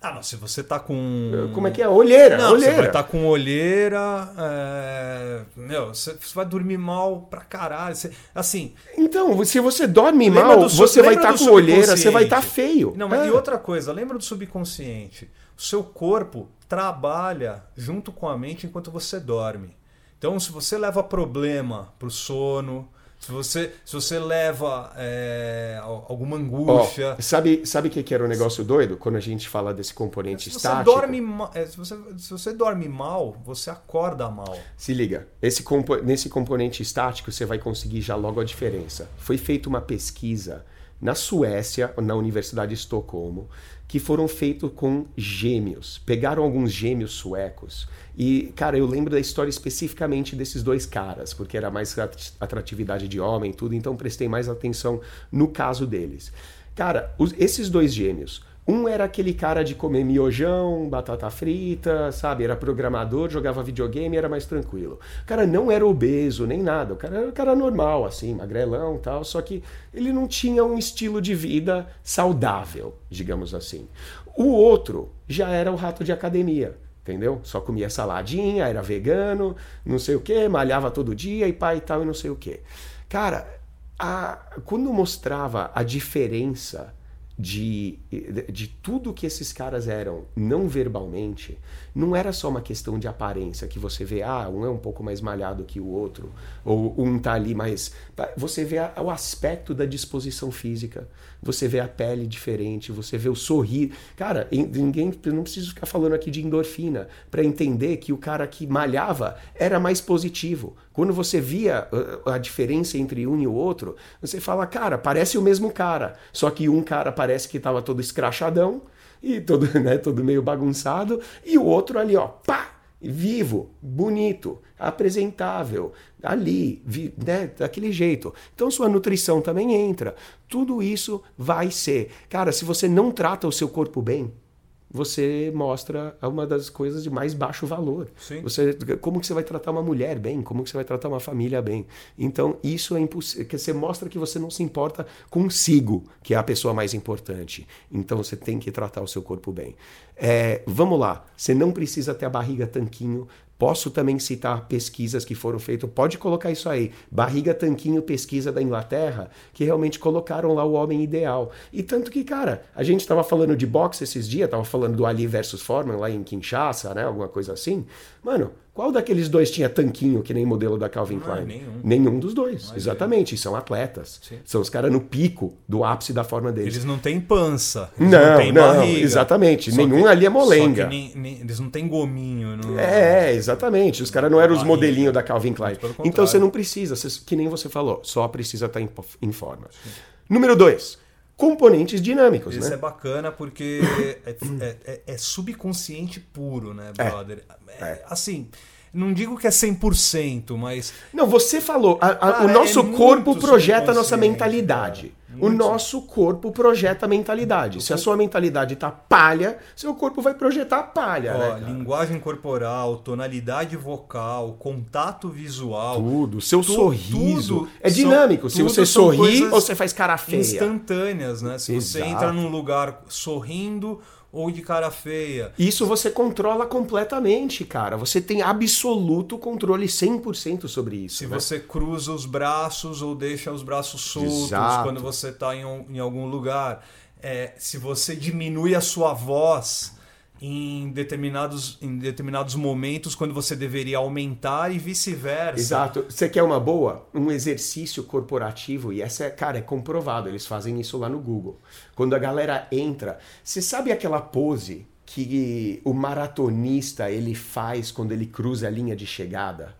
Ah, não, se você tá com. Como é que é? Olheira, Não, olheira. você vai estar com olheira. é, Meu, você, vai dormir mal pra caralho. Você- Assim, Então, se você dorme mal, do você vai estar do com olheira, você vai estar feio. Não, mas É. e outra coisa, lembra do subconsciente? O seu corpo trabalha junto com a mente enquanto você dorme. Então, se você leva problema pro sono, se você, se você leva é, al- alguma angústia. sabe sabe o que, que era o negócio doido quando a gente fala desse componente se você, estático? dorme, ma- é, se, você, se você dorme mal, você acorda mal. Se liga, esse compo- nesse componente estático você vai conseguir já logo a diferença. Foi feita uma pesquisa na Suécia, na Universidade de Estocolmo, que foram feitos com gêmeos. Pegaram alguns gêmeos suecos e, cara, eu lembro da história especificamente desses dois caras, porque era mais at- atratividade de homem tudo, então prestei mais atenção no caso deles. Cara, os- esses dois gêmeos. Um era aquele cara de comer miojão, batata frita, sabe? Era programador, jogava videogame, era mais tranquilo. O cara não era obeso nem nada. O cara era um cara normal, assim, magrelão tal. Só que ele não tinha um estilo de vida saudável, digamos assim. O outro já era o rato de academia. Entendeu? Só comia saladinha, era vegano, não sei o que, malhava todo dia e pai e tal, e não sei o que. Cara, a- quando mostrava a diferença de, de tudo que esses caras eram não verbalmente, não era só uma questão de aparência, que você vê, ah, um é um pouco mais malhado que o outro, ou um tá ali mais. Você vê o aspecto da disposição física, você vê a pele diferente, você vê o sorrir. Cara, ninguém não preciso ficar falando aqui de endorfina para entender que o cara que malhava era mais positivo. Quando você via uh, a diferença entre um e o outro, você fala, cara, parece o mesmo cara, só que um cara parece que estava todo escrachadão e todo, né, todo meio bagunçado, e o outro ali, ó, pá, vivo, bonito, apresentável, ali, vi, né, daquele jeito. Então sua nutrição também entra. Tudo isso vai ser. Cara, se você não trata o seu corpo bem, você mostra uma das coisas de mais baixo valor. Sim. Você, como que você vai tratar uma mulher bem? Como que você vai tratar uma família bem? Então, isso é impossível. Você mostra que você não se importa consigo, que é a pessoa mais importante. Então, você tem que tratar o seu corpo bem. É, vamos lá. Você não precisa ter a barriga tanquinho. Posso também citar pesquisas que foram feitas. Pode colocar isso aí. Barriga tanquinho, pesquisa da Inglaterra, que realmente colocaram lá o homem ideal. E tanto que, cara, a gente estava falando de boxe esses dias, tava falando do Ali versus Foreman lá em Kinshasa, né? Alguma coisa assim. Mano, qual daqueles dois tinha tanquinho que nem modelo da Calvin Ah, Klein? nenhum. Nenhum dos dois. Exatamente. E são atletas. Sim. São os caras no pico do ápice da forma deles. Eles não têm pança. Eles Não, têm não, barriga. exatamente. Só Nenhum que- ali é molenga. nem- nem- eles não têm gominho. Não... É, exatamente. Os caras não eram os modelinhos da Calvin Klein. Então você não precisa, você- que nem você falou, só precisa estar em, em forma. Número dois, componentes dinâmicos, Isso né? é bacana porque é, é- é- é subconsciente puro, né, brother? É, Assim, não digo que é 100%, mas Não, você falou, a- a- Cara, o nosso é corpo projeta a nossa mentalidade. Cara. O Muito. nosso corpo projeta mentalidade. Se a sua mentalidade tá palha, seu corpo vai projetar palha, ó, né? linguagem corporal, tonalidade vocal, contato visual, Tudo, seu Tu- sorriso. tudo é são- dinâmico. Se tudo você são sorri ou você faz cara feia. instantâneas, né? Se você Exato. entra num lugar sorrindo ou de cara feia. Isso você controla completamente, cara. Você tem absoluto controle 100% sobre isso. Se né? você cruza os braços ou deixa os braços soltos Exato. quando você está em, um- em algum lugar. É, se você diminui a sua voz em determinados, em determinados momentos quando você deveria aumentar e vice-versa. Exato. Você quer uma boa? Um exercício corporativo, e essa é, cara, é comprovado, eles fazem isso lá no Google. Quando a galera entra, você sabe aquela pose que o maratonista ele faz quando ele cruza a linha de chegada?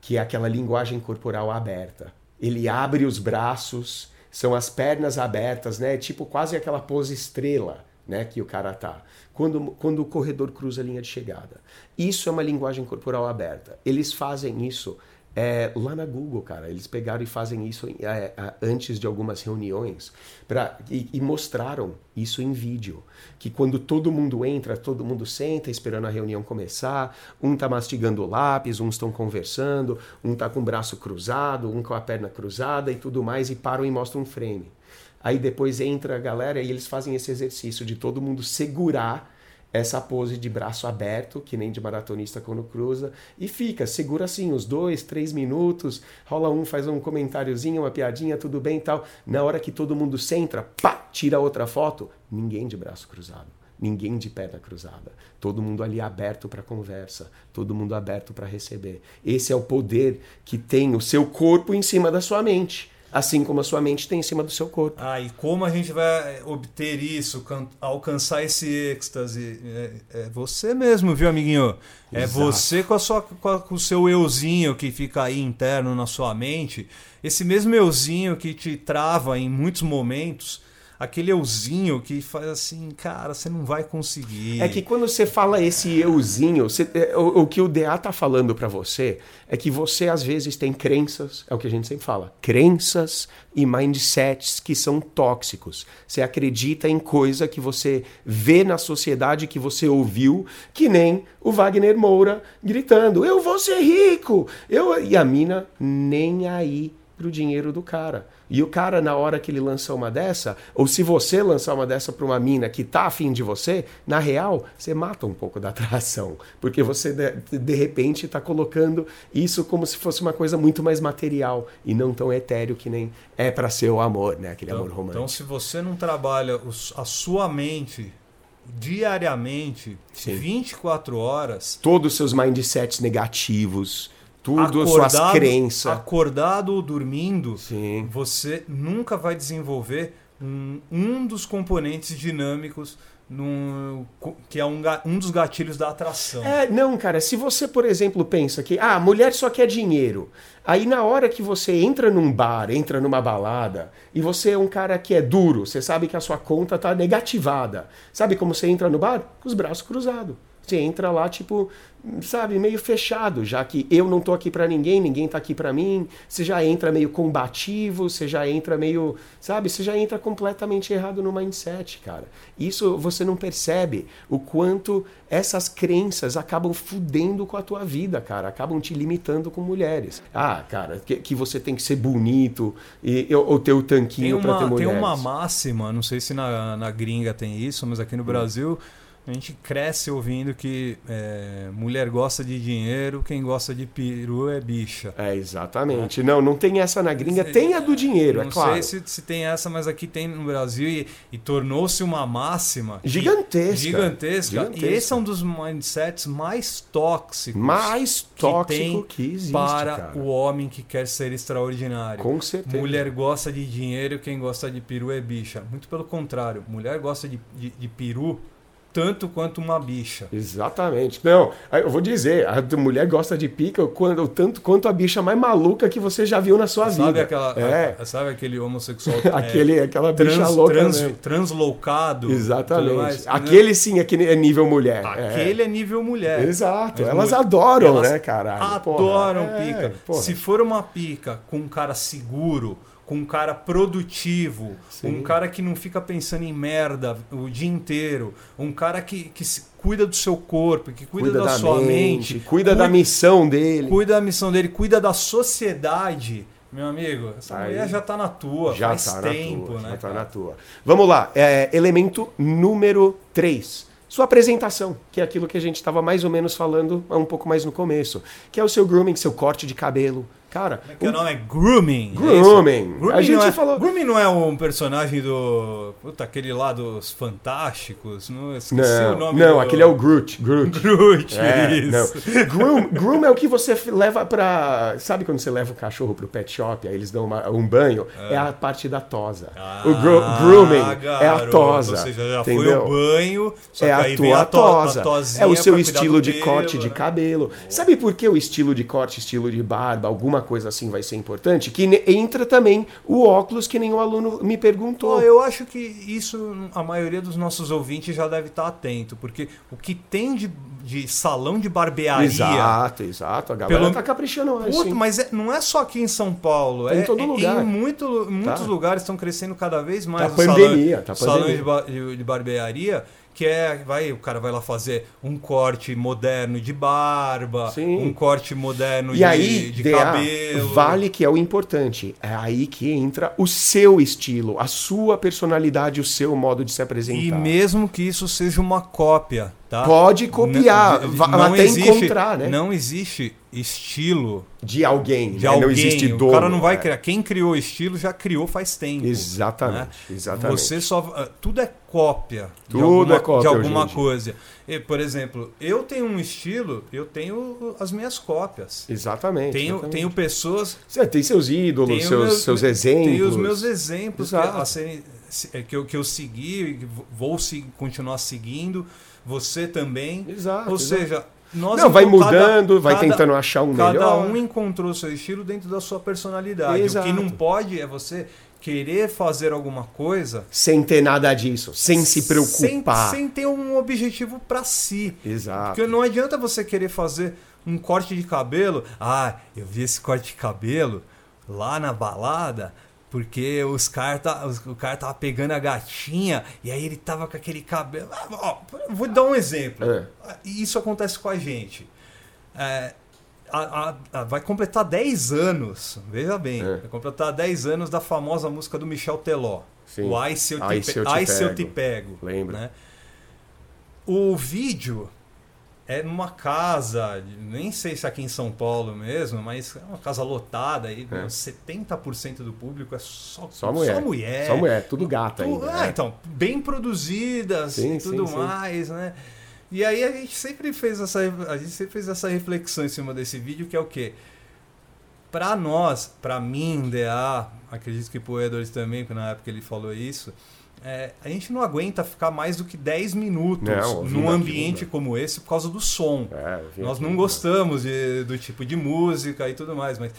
Que é aquela linguagem corporal aberta. Ele abre os braços, são as pernas abertas, né? Tipo quase aquela pose estrela, né? Que o cara tá. Quando, quando o corredor cruza a linha de chegada. Isso é uma linguagem corporal aberta. Eles fazem isso é, lá na Google, cara. Eles pegaram e fazem isso é, antes de algumas reuniões pra, e, e mostraram isso em vídeo. Que quando todo mundo entra, todo mundo senta esperando a reunião começar, um tá mastigando o lápis, uns estão conversando, um tá com o braço cruzado, um com a perna cruzada e tudo mais, e param e mostram um frame. Aí depois entra a galera e eles fazem esse exercício de todo mundo segurar essa pose de braço aberto, que nem de maratonista quando cruza, e fica, segura assim uns dois, três minutos, rola um, faz um comentáriozinho, uma piadinha, tudo bem e tal. Na hora que todo mundo centra, pá, tira outra foto, ninguém de braço cruzado. Ninguém de perna cruzada. Todo mundo ali aberto para conversa. Todo mundo aberto para receber. Esse é o poder que tem o seu corpo em cima da sua mente. Assim como a sua mente tem em cima do seu corpo. Ah, e como a gente vai obter isso, can- alcançar esse êxtase? É, é você mesmo, viu, amiguinho? É Exato. você com, a sua, com, a- com o seu euzinho que fica aí interno na sua mente. Esse mesmo euzinho que te trava em muitos momentos. Aquele euzinho que faz assim, cara, você não vai conseguir. É que quando você fala esse euzinho, você, é, o, o, que o DA tá falando para você é que você às vezes tem crenças, é o que a gente sempre fala, crenças e mindsets que são tóxicos. Você acredita em coisa que você vê na sociedade que você ouviu, que nem o Wagner Moura gritando: "Eu vou ser rico". Eu e a mina nem aí pro dinheiro do cara. E o cara, na hora que ele lança uma dessa, ou se você lançar uma dessa para uma mina que tá afim de você, na real, você mata um pouco da atração. Porque você, de, de repente, está colocando isso como se fosse uma coisa muito mais material e não tão etéreo que nem é para ser o amor, né? Aquele então, amor romântico. Então, se você não trabalha a sua mente diariamente, Sim. 24 horas. Todos os seus mindsets negativos tudo, acordado, suas crenças. Acordado ou dormindo, Sim. você nunca vai desenvolver um, um dos componentes dinâmicos num, que é um, um dos gatilhos da atração. É, não, cara, se você, por exemplo, pensa que ah, a mulher só quer dinheiro, aí na hora que você entra num bar, entra numa balada, e você é um cara que é duro, você sabe que a sua conta tá negativada. Sabe como você entra no bar? Com os braços cruzados. Você entra lá, tipo, sabe, meio fechado, já que eu não tô aqui para ninguém, ninguém tá aqui para mim. Você já entra meio combativo, você já entra meio, sabe, você já entra completamente errado no mindset, cara. Isso você não percebe o quanto essas crenças acabam fudendo com a tua vida, cara, acabam te limitando com mulheres. Ah, cara, que, que você tem que ser bonito e ou ter o tanquinho para ter mulheres. Tem uma máxima, não sei se na, na gringa tem isso, mas aqui no hum. Brasil a gente cresce ouvindo que é, mulher gosta de dinheiro, quem gosta de peru é bicha. É, exatamente. É. Não, não tem essa na gringa, tem a do dinheiro, é claro. Não sei se, se, tem essa, mas aqui tem no Brasil e, e tornou-se uma máxima. Gigantesca. Gigantesca. Gigantesca. E esse é um dos mindsets mais tóxicos. Mais tóxico que, que existe. Para cara. o homem que quer ser extraordinário. Com certeza. Mulher gosta de dinheiro, quem gosta de peru é bicha. Muito pelo contrário. Mulher gosta de, de, de peru tanto quanto uma bicha. Exatamente. Não, eu vou dizer, a mulher gosta de pica quando, tanto quanto a bicha mais maluca que você já viu na sua sabe vida. Aquela, é. a, sabe aquele homossexual aquele, é, aquela trans, bicha louca trans, transloucado. Exatamente. Mais, né? aquele sim aquele é nível mulher. Aquele é, é nível mulher. Exato. Elas adoram, elas né, caralho? Adoram porra. pica. É, porra. Se for uma pica com um cara seguro, com um cara produtivo, Sim. um cara que não fica pensando em merda o dia inteiro, um cara que, que cuida do seu corpo, que cuida, cuida da, da, sua mente, mente cuida, cuida, da missão dele. Cuida da missão dele, cuida da sociedade. Meu amigo, essa Aí, mulher já está na tua, já faz tá tempo, tua, né? Já tá na tua. Vamos lá, é, elemento número 3 sua apresentação, que é aquilo que a gente estava mais ou menos falando um pouco mais no começo, que é o seu grooming, seu corte de cabelo, Cara. É que o nome é Grooming. É grooming. É a gente é, falou. Grooming não é um personagem do. Puta, aquele lá dos Fantásticos. Não, esqueci não, o nome. Não, do... aquele é o Groot. Groot. Groot, é, isso. Não. Groom, groom é o que você leva pra. Sabe quando você leva o cachorro pro pet shop, aí eles dão uma, um banho? É. é. a parte da tosa. Ah, o gro grooming garoto, é a tosa. Ou seja, já entendeu? foi o banho, é a tua tosa. é o seu estilo de corte de né? cabelo. Sabe por que o estilo de corte, estilo de barba, alguma alguma coisa assim vai ser importante, que entra também o óculos que nem o aluno me perguntou. Eu acho que isso a maioria dos nossos ouvintes já deve estar atento, porque o que tem de, de salão de barbearia. Exato, exato. A galera pelo... tá caprichando mais. Puta, mas é, não é só aqui em São Paulo. Tem é, em todo lugar. Em muito, muitos tá. lugares estão crescendo cada vez mais. Tá pandemia, salão, tá pandemia. Salão de, de, de barbearia que é vai o cara vai lá fazer um corte moderno de barba, Sim. um corte moderno e de, aí, de cabelo. Vale que é o importante. É aí que entra o seu estilo, a sua personalidade, o seu modo de se apresentar. E mesmo que isso seja uma cópia, tá? Pode copiar, não, não até existe, encontrar, né? Não existe estilo de alguém, de né? alguém. não existe dono. O cara não vai é. criar. Quem criou estilo já criou faz tempo. Exatamente, né? exatamente. Você só ah, tudo é cópia. Tudo de alguma, é cópia de alguma coisa. E, por exemplo, eu tenho um estilo, eu tenho as minhas cópias. Exatamente. Tenho, exatamente. tenho pessoas. Você tem seus ídolos, seus, meus, seus exemplos. Tenho os meus exemplos que, serem, que, eu, que eu segui, vou continuar seguindo. Você também. Exato. Ou exato. seja, nós não, vai mudando, cada, vai tentando achar um cada melhor. Cada um encontrou seu estilo dentro da sua personalidade. Exato. O que não pode é você querer fazer alguma coisa Sem ter nada disso, sem se preocupar. sem, sem ter um objetivo para si. Exato. Porque não adianta você querer fazer um corte de cabelo. Ah, eu vi esse corte de cabelo lá na balada. Porque os cara tá, os- o cara tava pegando a gatinha e aí ele tava com aquele cabelo. Ah, ó, vou dar um exemplo. É. Isso acontece com a gente. É, a- a- a- vai completar 10 anos, veja bem, É. vai completar 10 anos da famosa música do Michel Teló. Sim. O Ai Se Eu Te, Ai, Pe- Se Eu Te Ai, Se Eu Pego. Te Pego. Lembro. né? O vídeo é numa casa, nem sei se aqui em São Paulo mesmo, mas é uma casa lotada aí, É. 70% do público é só, Só mulher. Só mulher. Só mulher, tudo gata Tu- ainda. ah, né? então, bem produzidas Sim, e tudo sim, sim. mais, né? E aí a gente sempre fez essa a gente sempre fez essa reflexão em cima desse vídeo que é o quê? Pra nós, pra mim, DA, acredito que pro Edwards também, porque na época ele falou isso, é, a gente não aguenta ficar mais do que 10 minutos Não, num ambiente como esse por causa do som. É, Nós não né? gostamos de- do tipo de música e tudo mais, mas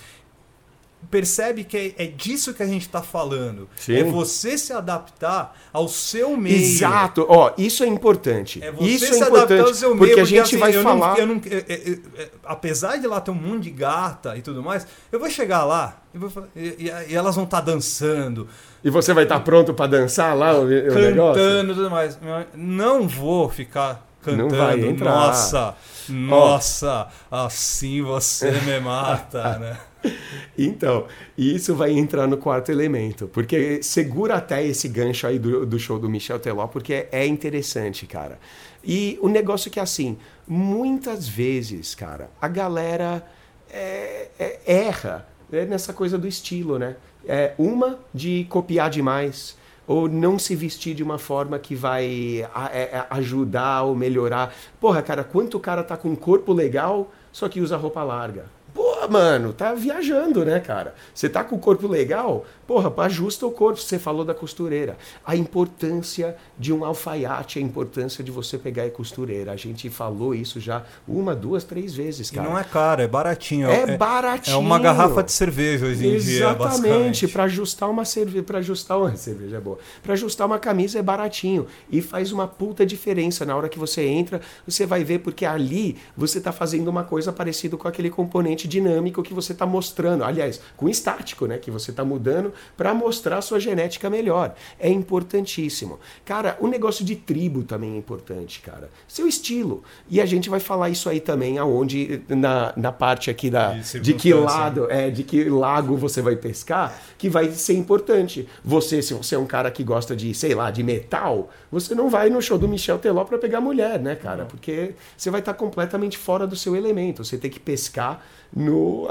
percebe que é, é disso que a gente está falando. Sim. É você se adaptar ao seu meio. Exato, ó, isso é importante. É você isso se é adaptar ao seu porque meio. a gente assim, vai eu falar. Não, eu não- é- é- é- apesar de lá ter um monte de gata e tudo mais, eu vou chegar lá e, vou e- e- elas vão estar dançando, E você vai estar pronto pra dançar lá o, o negócio? cantando e tudo mais. Não vou ficar Não cantando. vai entrar. Nossa, nossa, assim você me mata, né? Então, isso vai entrar no quarto elemento, porque segura até esse gancho aí do, do show do Michel Teló, porque é interessante, cara. E o negócio que é assim, muitas vezes, cara, a galera é- é- erra é nessa coisa do estilo, né? É uma de copiar demais, ou não se vestir de uma forma que vai é- é ajudar ou melhorar. Porra, cara, quanto cara tá com um corpo legal, só que usa roupa larga. Pô, mano, tá viajando, né, cara? Você tá com o corpo legal? Porra, ajusta o corpo. Você falou da costureira. A importância de um alfaiate, a importância de você pegar e costureira. A gente falou isso já uma, duas, três vezes, E cara. não é caro, é baratinho. É baratinho. É uma garrafa de cerveja hoje em dia, Exatamente, para ajustar uma cerveja, para ajustar uma cerveja é boa. Para ajustar uma camisa é baratinho e faz uma puta diferença na hora que você entra, você vai ver porque ali você tá fazendo uma coisa parecida com aquele componente dinâmico que você tá mostrando, aliás, com estático, né, que você tá mudando para mostrar sua genética melhor. É importantíssimo. Cara, o negócio de tribo também é importante, cara. Seu estilo. E a gente vai falar isso aí também aonde na, na parte aqui da De que lado é, de que lago você vai pescar, que vai ser importante. Você, se você é um cara que gosta de, sei lá, de metal, você não vai no show do Michel Teló para pegar mulher, né, cara? Porque você vai estar completamente fora do seu elemento. Você tem que pescar no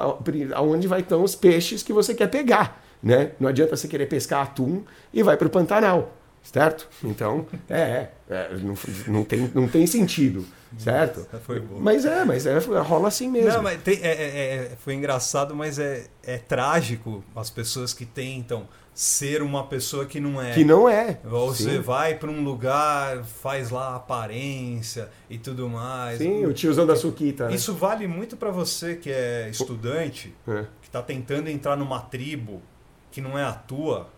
aonde vai estar os peixes que você quer pegar, né? Não adianta você querer pescar atum e vai para o Pantanal. Certo? Então, é, é, não, não, tem, não tem sentido, certo? Foi boa. Mas é, mas é, rola assim mesmo. Não, mas tem- é- é- é- foi engraçado, mas é, é trágico as pessoas que tentam ser uma pessoa que não é. Que não é. Ou Você Sim. vai para um lugar, faz lá a aparência e tudo mais. Sim, o tiozão da Suquita. né? Isso vale muito para você que é estudante, É. que está tentando entrar numa tribo que não é a tua,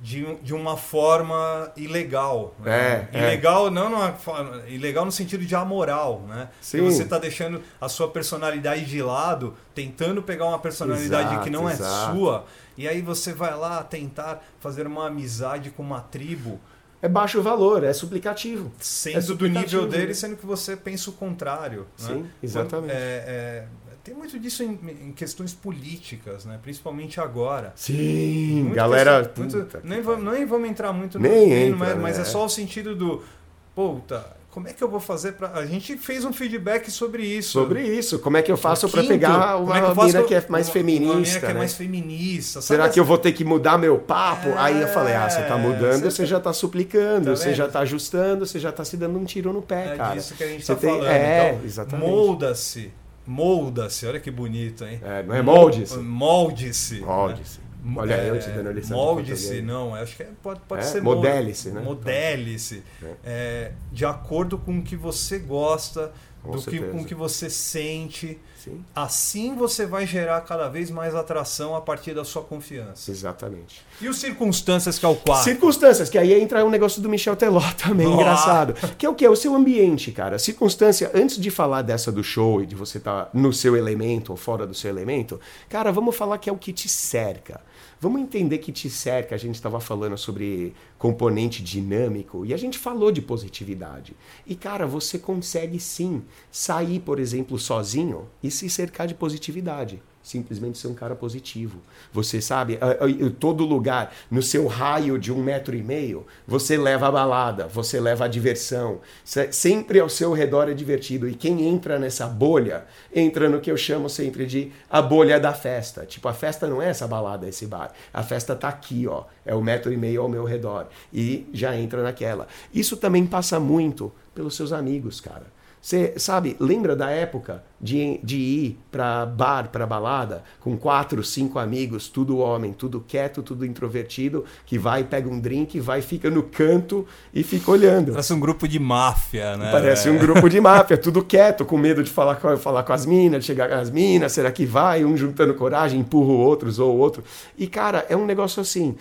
de, de uma forma ilegal. né? É, é. Ilegal não numa forma- ilegal no sentido de amoral, né? Sim. Que você está deixando a sua personalidade de lado, tentando pegar uma personalidade Exato, que não é exato. sua, e aí você vai lá tentar fazer uma amizade com uma tribo, É baixo valor, é suplicativo. sendo É do suplicativo, nível dele, né? sendo que você pensa o contrário. né? Sim, exatamente. É, é, tem muito disso em, em questões políticas, né? principalmente agora. Sim, Muito galera. questão- muito- puta nem, vamos, nem vamos entrar muito no Nem entra, mas, mas né? é só o sentido do. Puta, como é que eu vou fazer para A gente fez um feedback sobre isso. Sobre isso, como é que eu faço para pegar uma é que mina que é mais uma- feminista? Uma mina que é né? mais feminista. Será que eu vou ter que mudar meu papo? É, Aí eu falei, ah, você tá mudando, você você já tá suplicando, Tá você já tá ajustando, você já tá se dando um tiro no pé, É cara. disso que a gente Você tá tem- falando. é, então, exatamente. molda-se. Molda-se, olha que bonito, hein? É, não é molde-se. Molde-se. Molde-se. né? Olha, É, eu te dando lição de Molde-se, não. Acho que é- pode, pode É, ser modele-se, né? Modele-se. É, de acordo com o que você gosta Com do que com o que você sente. Sim. Assim você vai gerar cada vez mais atração a partir da sua confiança. Exatamente. E os circunstâncias que é o quarto? Circunstâncias, que aí entra um negócio do Michel Teló também, engraçado. Que é o que? O seu ambiente, cara. Circunstância, antes de falar dessa do show e de você estar no seu elemento ou fora do seu elemento, cara, vamos falar que é o que te cerca. Vamos entender que te cerca. A gente estava falando sobre componente dinâmico e a gente falou de positividade. E, cara, você consegue sim sair, por exemplo, sozinho e se cercar de positividade simplesmente ser um cara positivo. Você sabe, todo lugar, no seu raio de um metro e meio, você leva a balada, você leva a diversão. Se- Sempre ao seu redor é divertido. E quem entra nessa bolha, entra no que eu chamo sempre de a bolha da festa. Tipo, a festa não é essa balada, esse bar. A festa tá aqui, ó. É um metro e meio ao meu redor. E já entra naquela. Isso também passa muito pelos seus amigos, cara. Você sabe, lembra da época de, de ir pra bar, pra balada, com quatro, cinco amigos, tudo homem, tudo quieto, tudo introvertido, que vai, pega um drink, vai, fica no canto e fica olhando. Parece um grupo de máfia, né? Parece um grupo de máfia, tudo quieto, com medo de falar com, falar com as minas, de chegar com as minas, será que vai? Um juntando coragem, empurra o outro, zoa o outro. E, cara, é um negócio assim.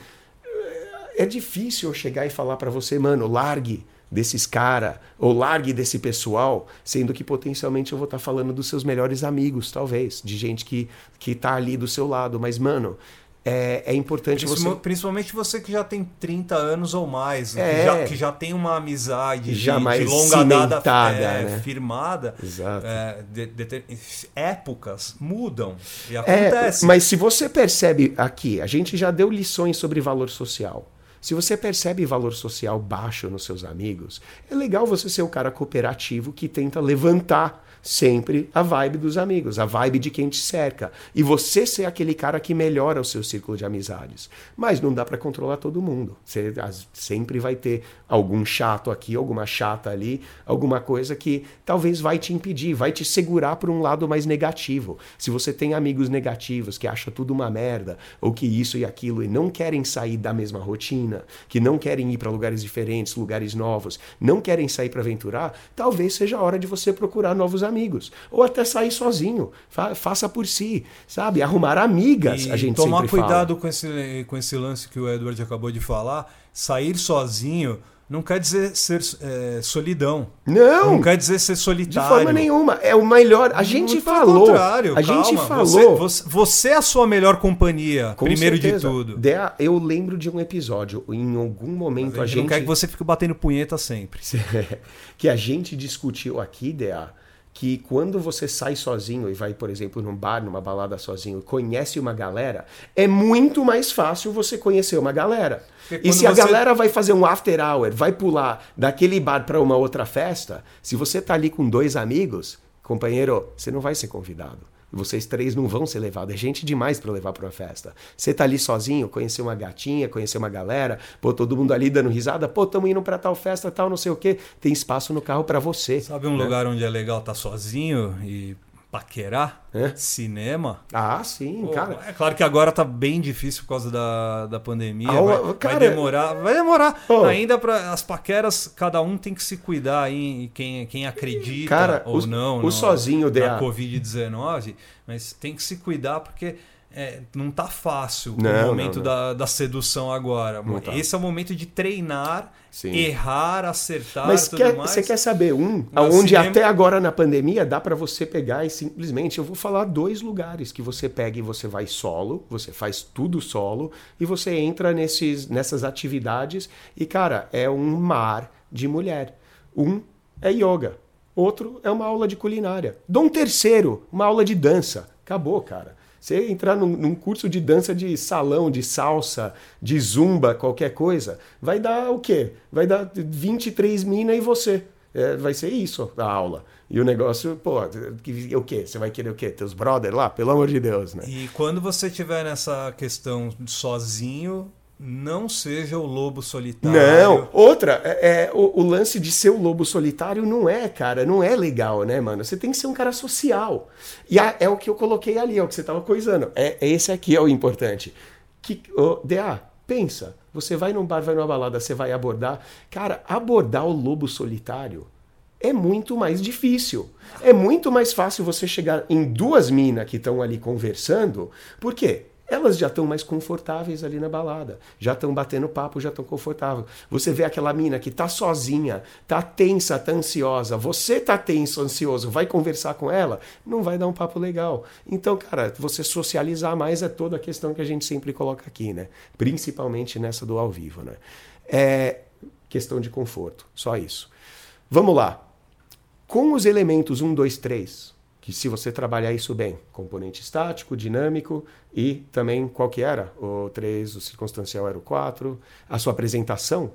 É difícil eu chegar e falar pra você, mano, largue desses cara ou largue desse pessoal, sendo que potencialmente eu vou estar falando dos seus melhores amigos, talvez, de gente que, que tá ali do seu lado. Mas, mano, é, é importante Principal- você. Principalmente você que já tem 30 anos ou mais, É. que, já, que já tem uma amizade de, Já de mais longa data é, né? firmada. Exato. é, de- de- épocas mudam e É, acontece. mas se você percebe aqui, a gente já deu lições sobre valor social. Se você percebe valor social baixo nos seus amigos, é legal você ser o cara cooperativo que tenta levantar sempre a vibe dos amigos, a vibe de quem te cerca. E você ser aquele cara que melhora o seu círculo de amizades. Mas não dá para controlar todo mundo. Você sempre vai ter algum chato aqui, alguma chata ali, alguma coisa que talvez vai te impedir, vai te segurar para um lado mais negativo. Se você tem amigos negativos que acham tudo uma merda, ou que isso e aquilo e não querem sair da mesma rotina, que não querem ir para lugares diferentes, lugares novos, não querem sair para aventurar, talvez seja a hora de você procurar novos amigos, ou até sair sozinho, Fa- faça por si, sabe? Arrumar amigas, E a gente tomar sempre fala. cuidado com esse, com esse lance que o Edward acabou de falar. Sair sozinho não quer dizer ser é, solidão. Não, Não quer dizer ser de solitário. forma nenhuma. É o melhor. A gente Muito falou. contrário, a gente calma. falou. Você, você, é a sua melhor companhia, Com primeiro certeza. de tudo. Dea, eu lembro de um episódio, em algum momento a gente gente. não quer que você fique batendo punheta sempre. que a gente discutiu aqui, Dea, que quando você sai sozinho e vai, por exemplo, num bar, numa balada sozinho, conhece uma galera, é muito mais fácil você conhecer uma galera. E se a você- galera vai fazer um after hour, vai pular daquele bar para uma outra festa, se você tá ali com dois amigos, companheiro, você não vai ser convidado. Vocês três não vão ser levados. É gente demais para levar para uma festa. Você tá ali sozinho, conhecer uma gatinha, conhecer uma galera, pô, todo mundo ali dando risada, pô, tamo indo para tal festa, tal, não sei o quê. Tem espaço no carro para você. Sabe um lugar onde é legal estar sozinho e paquerar? É? Cinema. Ah, sim, Pô, cara. É claro que agora tá bem difícil por causa da, da pandemia. Ah, vai, vai cara- demorar. Vai demorar. Ô. Ainda para as paqueras, cada um tem que se cuidar aí, em quem, quem acredita Cara, ou o- não o no- sozinho DA. Covid-19, mas tem que se cuidar porque é, não tá fácil Não, o momento não, não. Da, da sedução agora. Tá. Esse é o momento de treinar, Sim. errar, acertar, Mas tudo quer- mais. você quer saber um, No aonde cinema- até agora na pandemia dá para você pegar e simplesmente eu vou falar dois lugares que você pega e você vai solo, você faz tudo solo e você entra nesses nessas atividades e cara, é um mar de mulher. Um é yoga, outro é uma aula de culinária. Dou um terceiro, uma aula de dança. Acabou, cara. Você entrar num, num curso de dança de salão, de salsa, de zumba, qualquer coisa, vai dar o quê? Vai dar 23 mina e você. É, vai ser isso a aula. E o negócio, pô, o quê? Você vai querer o quê? Teus brother lá? Pelo amor de Deus, né? E quando você estiver nessa questão sozinho, não seja o lobo solitário. Não, outra, é, é, o, o lance de ser o lobo solitário não é, cara, não é legal, né, mano? Você tem que ser um cara social. E a- é o que eu coloquei ali, é o que você tava coisando. É, esse aqui é o importante. Que, ô, DA, pensa, você vai num bar, vai numa balada, você vai abordar. Cara, abordar o lobo solitário é muito mais difícil. É muito mais fácil você chegar em duas minas que estão ali conversando. Por quê? Elas já estão mais confortáveis ali na balada, já estão batendo papo, já estão confortáveis. Você vê aquela mina que tá sozinha, tá tensa, tá ansiosa, você tá tenso, ansioso, vai conversar com ela, não vai dar um papo legal. Então, cara, você socializar mais é toda a questão que a gente sempre coloca aqui, né? Principalmente nessa do ao vivo, né? É questão de conforto, só isso. Vamos lá. Com os elementos 1, 2, 3, que se você trabalhar isso bem, componente estático, dinâmico e também qual que era? O 3, o circunstancial era o 4, a sua apresentação,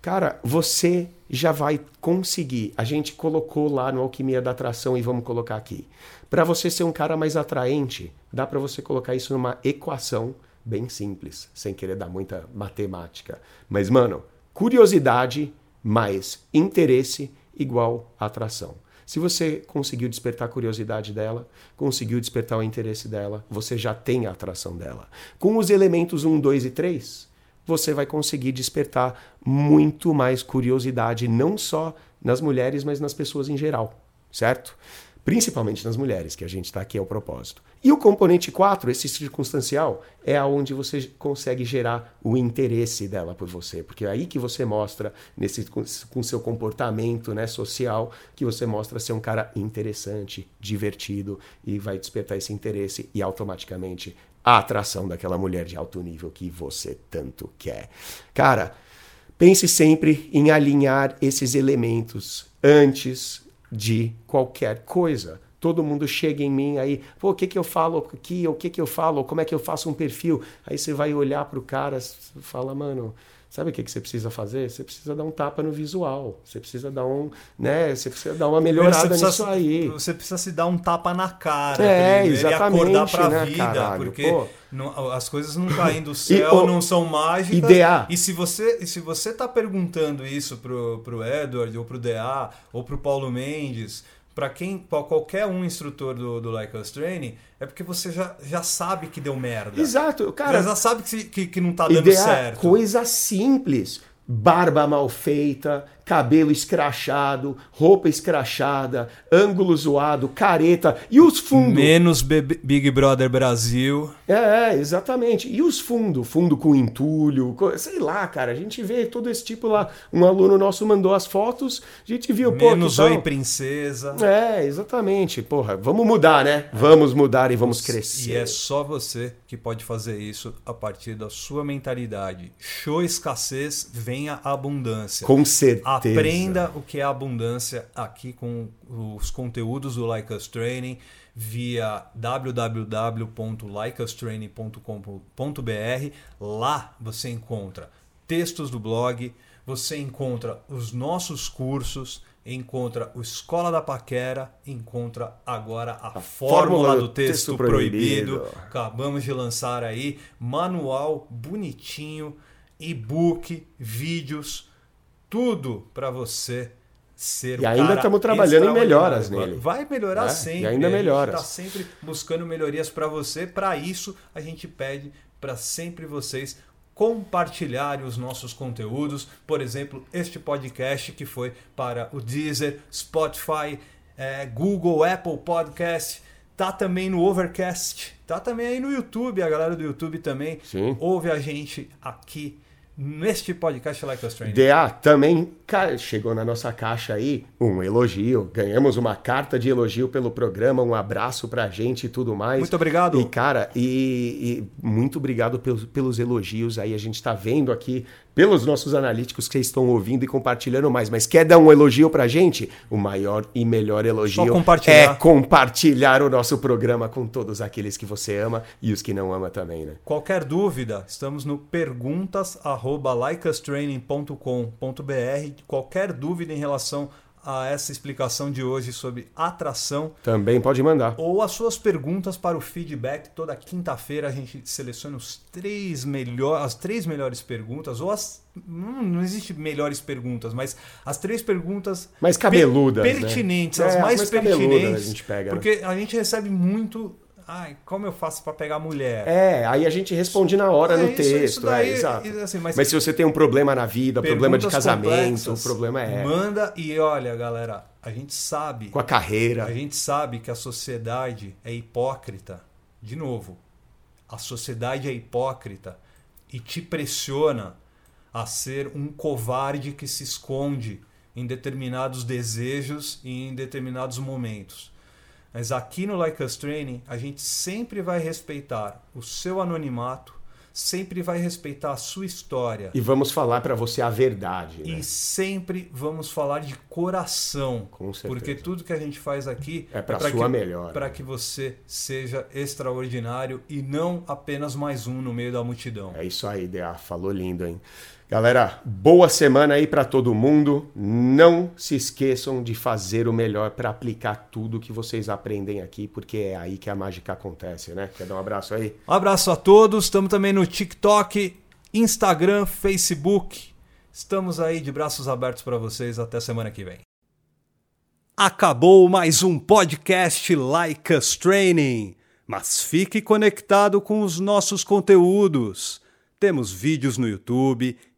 cara, você já vai conseguir. A gente colocou lá no Alquimia da Atração e vamos colocar aqui. Para você ser um cara mais atraente, dá para você colocar isso numa equação bem simples, sem querer dar muita matemática. Mas, mano, curiosidade mais interesse igual atração. Se você conseguiu despertar a curiosidade dela, conseguiu despertar o interesse dela, você já tem a atração dela. Com os elementos 1, 2 e 3, você vai conseguir despertar muito mais curiosidade, não só nas mulheres, mas nas pessoas em geral, certo? Principalmente nas mulheres, que a gente está aqui ao propósito. E o componente 4, esse circunstancial, é aonde você consegue gerar o interesse dela por você, porque é aí que você mostra nesse com seu comportamento, né, social, que você mostra ser um cara interessante, divertido e vai despertar esse interesse e automaticamente a atração daquela mulher de alto nível que você tanto quer. Cara, pense sempre em alinhar esses elementos antes de qualquer coisa todo mundo chega em mim aí, pô, o que que eu falo aqui, o que que eu falo, como é que eu faço um perfil? Aí você vai olhar para o cara e fala, mano, sabe o que que você precisa fazer? Você precisa dar um tapa no visual, você precisa dar um, né, você precisa dar uma melhorada precisa, nisso aí. Você precisa se dar um tapa na cara, é, exatamente, acordar para a né, vida, caralho, porque pô. não, as coisas não caem do céu, E, não são mágicas. IDA. E se você, e se você tá perguntando isso pro, pro Edward ou pro DA ou pro Paulo Mendes, para quem pra qualquer um instrutor do, do Like Us Training, é porque você já, já sabe que deu merda. Exato, cara. Você já sabe que, que, que não tá dando certo. coisa simples. Barba mal feita, cabelo escrachado, roupa escrachada, ângulo zoado, careta e os fundos. Menos Be- Big Brother Brasil. É, é, exatamente. E os fundos? Fundo com entulho, co- sei lá, cara. A gente vê todo esse tipo lá. Um aluno nosso mandou as fotos, a gente viu, pô, Menos tal? Oi Princesa. É, exatamente. Porra, vamos mudar, né? Vamos mudar e vamos crescer. E é só você que pode fazer isso a partir da sua mentalidade. Show escassez, venha abundância. Com certeza. Aprenda o que é abundância aqui com os conteúdos do Like Us Training via www.likeustraining.com.br. Lá você encontra textos do blog, você encontra os nossos cursos, encontra o Escola da Paquera, encontra agora a, fórmula, do texto, proibido. proibido. Acabamos de lançar aí manual bonitinho, e-book, vídeos, tudo para você ser E ainda estamos trabalhando em melhoras nele. Vai melhorar É, sempre. e ainda a gente melhoras. está sempre buscando melhorias para você. Para isso, a gente pede para sempre vocês compartilharem os nossos conteúdos. Por exemplo, este podcast que foi para o Deezer, Spotify, eh, Google, Apple Podcast. Tá também no Overcast. Tá também aí no YouTube. A galera do YouTube também Sim. ouve a gente aqui neste podcast Like Us Training. DA também chegou na nossa caixa aí um elogio. Ganhamos uma carta de elogio pelo programa, um abraço pra gente e tudo mais. Muito obrigado. E, cara, e, e muito obrigado pelos, pelos elogios aí. A gente tá vendo aqui pelos nossos analíticos que estão ouvindo e compartilhando mais. Mas quer dar um elogio pra gente? O maior e melhor elogio compartilhar. é compartilhar o nosso programa com todos aqueles que você ama e os que não ama também, né? Qualquer dúvida, estamos no perguntas@likeustraining.com.br. Qualquer dúvida em relação a essa explicação de hoje sobre atração Também pode mandar. ou as suas perguntas para o feedback. Toda quinta-feira a gente seleciona os três melhor, as três melhores perguntas, ou as. Hum, não existe melhores perguntas, mas as três perguntas Mais cabeludas, per- né? pertinentes, É, as mais mais pertinentes. a gente pega, né? porque a gente recebe muito Ai, como eu faço para pegar mulher? É, aí a gente responde na hora É no isso, texto, isso daí, é, exato. assim, mas, mas- se você tem um problema na vida, problema de casamento, o problema é Manda e olha, galera, a gente sabe. com a carreira. A gente sabe que a sociedade é hipócrita. De novo, a sociedade é hipócrita e te pressiona a ser um covarde que se esconde em determinados desejos e em determinados momentos. Mas aqui no Like Us Training, a gente sempre vai respeitar o seu anonimato, sempre vai respeitar a sua história. E vamos falar pra você a verdade, né? E sempre vamos falar de coração. Com certeza. Porque tudo que a gente faz aqui É pra pra sua que, melhor. Para que você seja extraordinário e não apenas mais um no meio da multidão. É isso aí, DA. Falou lindo, hein? Galera, boa semana aí pra todo mundo. Não se esqueçam de fazer o melhor pra aplicar tudo que vocês aprendem aqui, porque é aí que a mágica acontece, né? Quer dar um abraço aí? Um abraço a todos. Estamos também no TikTok, Instagram, Facebook. Estamos aí de braços abertos para vocês. Até semana que vem. Acabou mais um podcast Like Us Training, mas fique conectado com os nossos conteúdos. Temos vídeos no YouTube,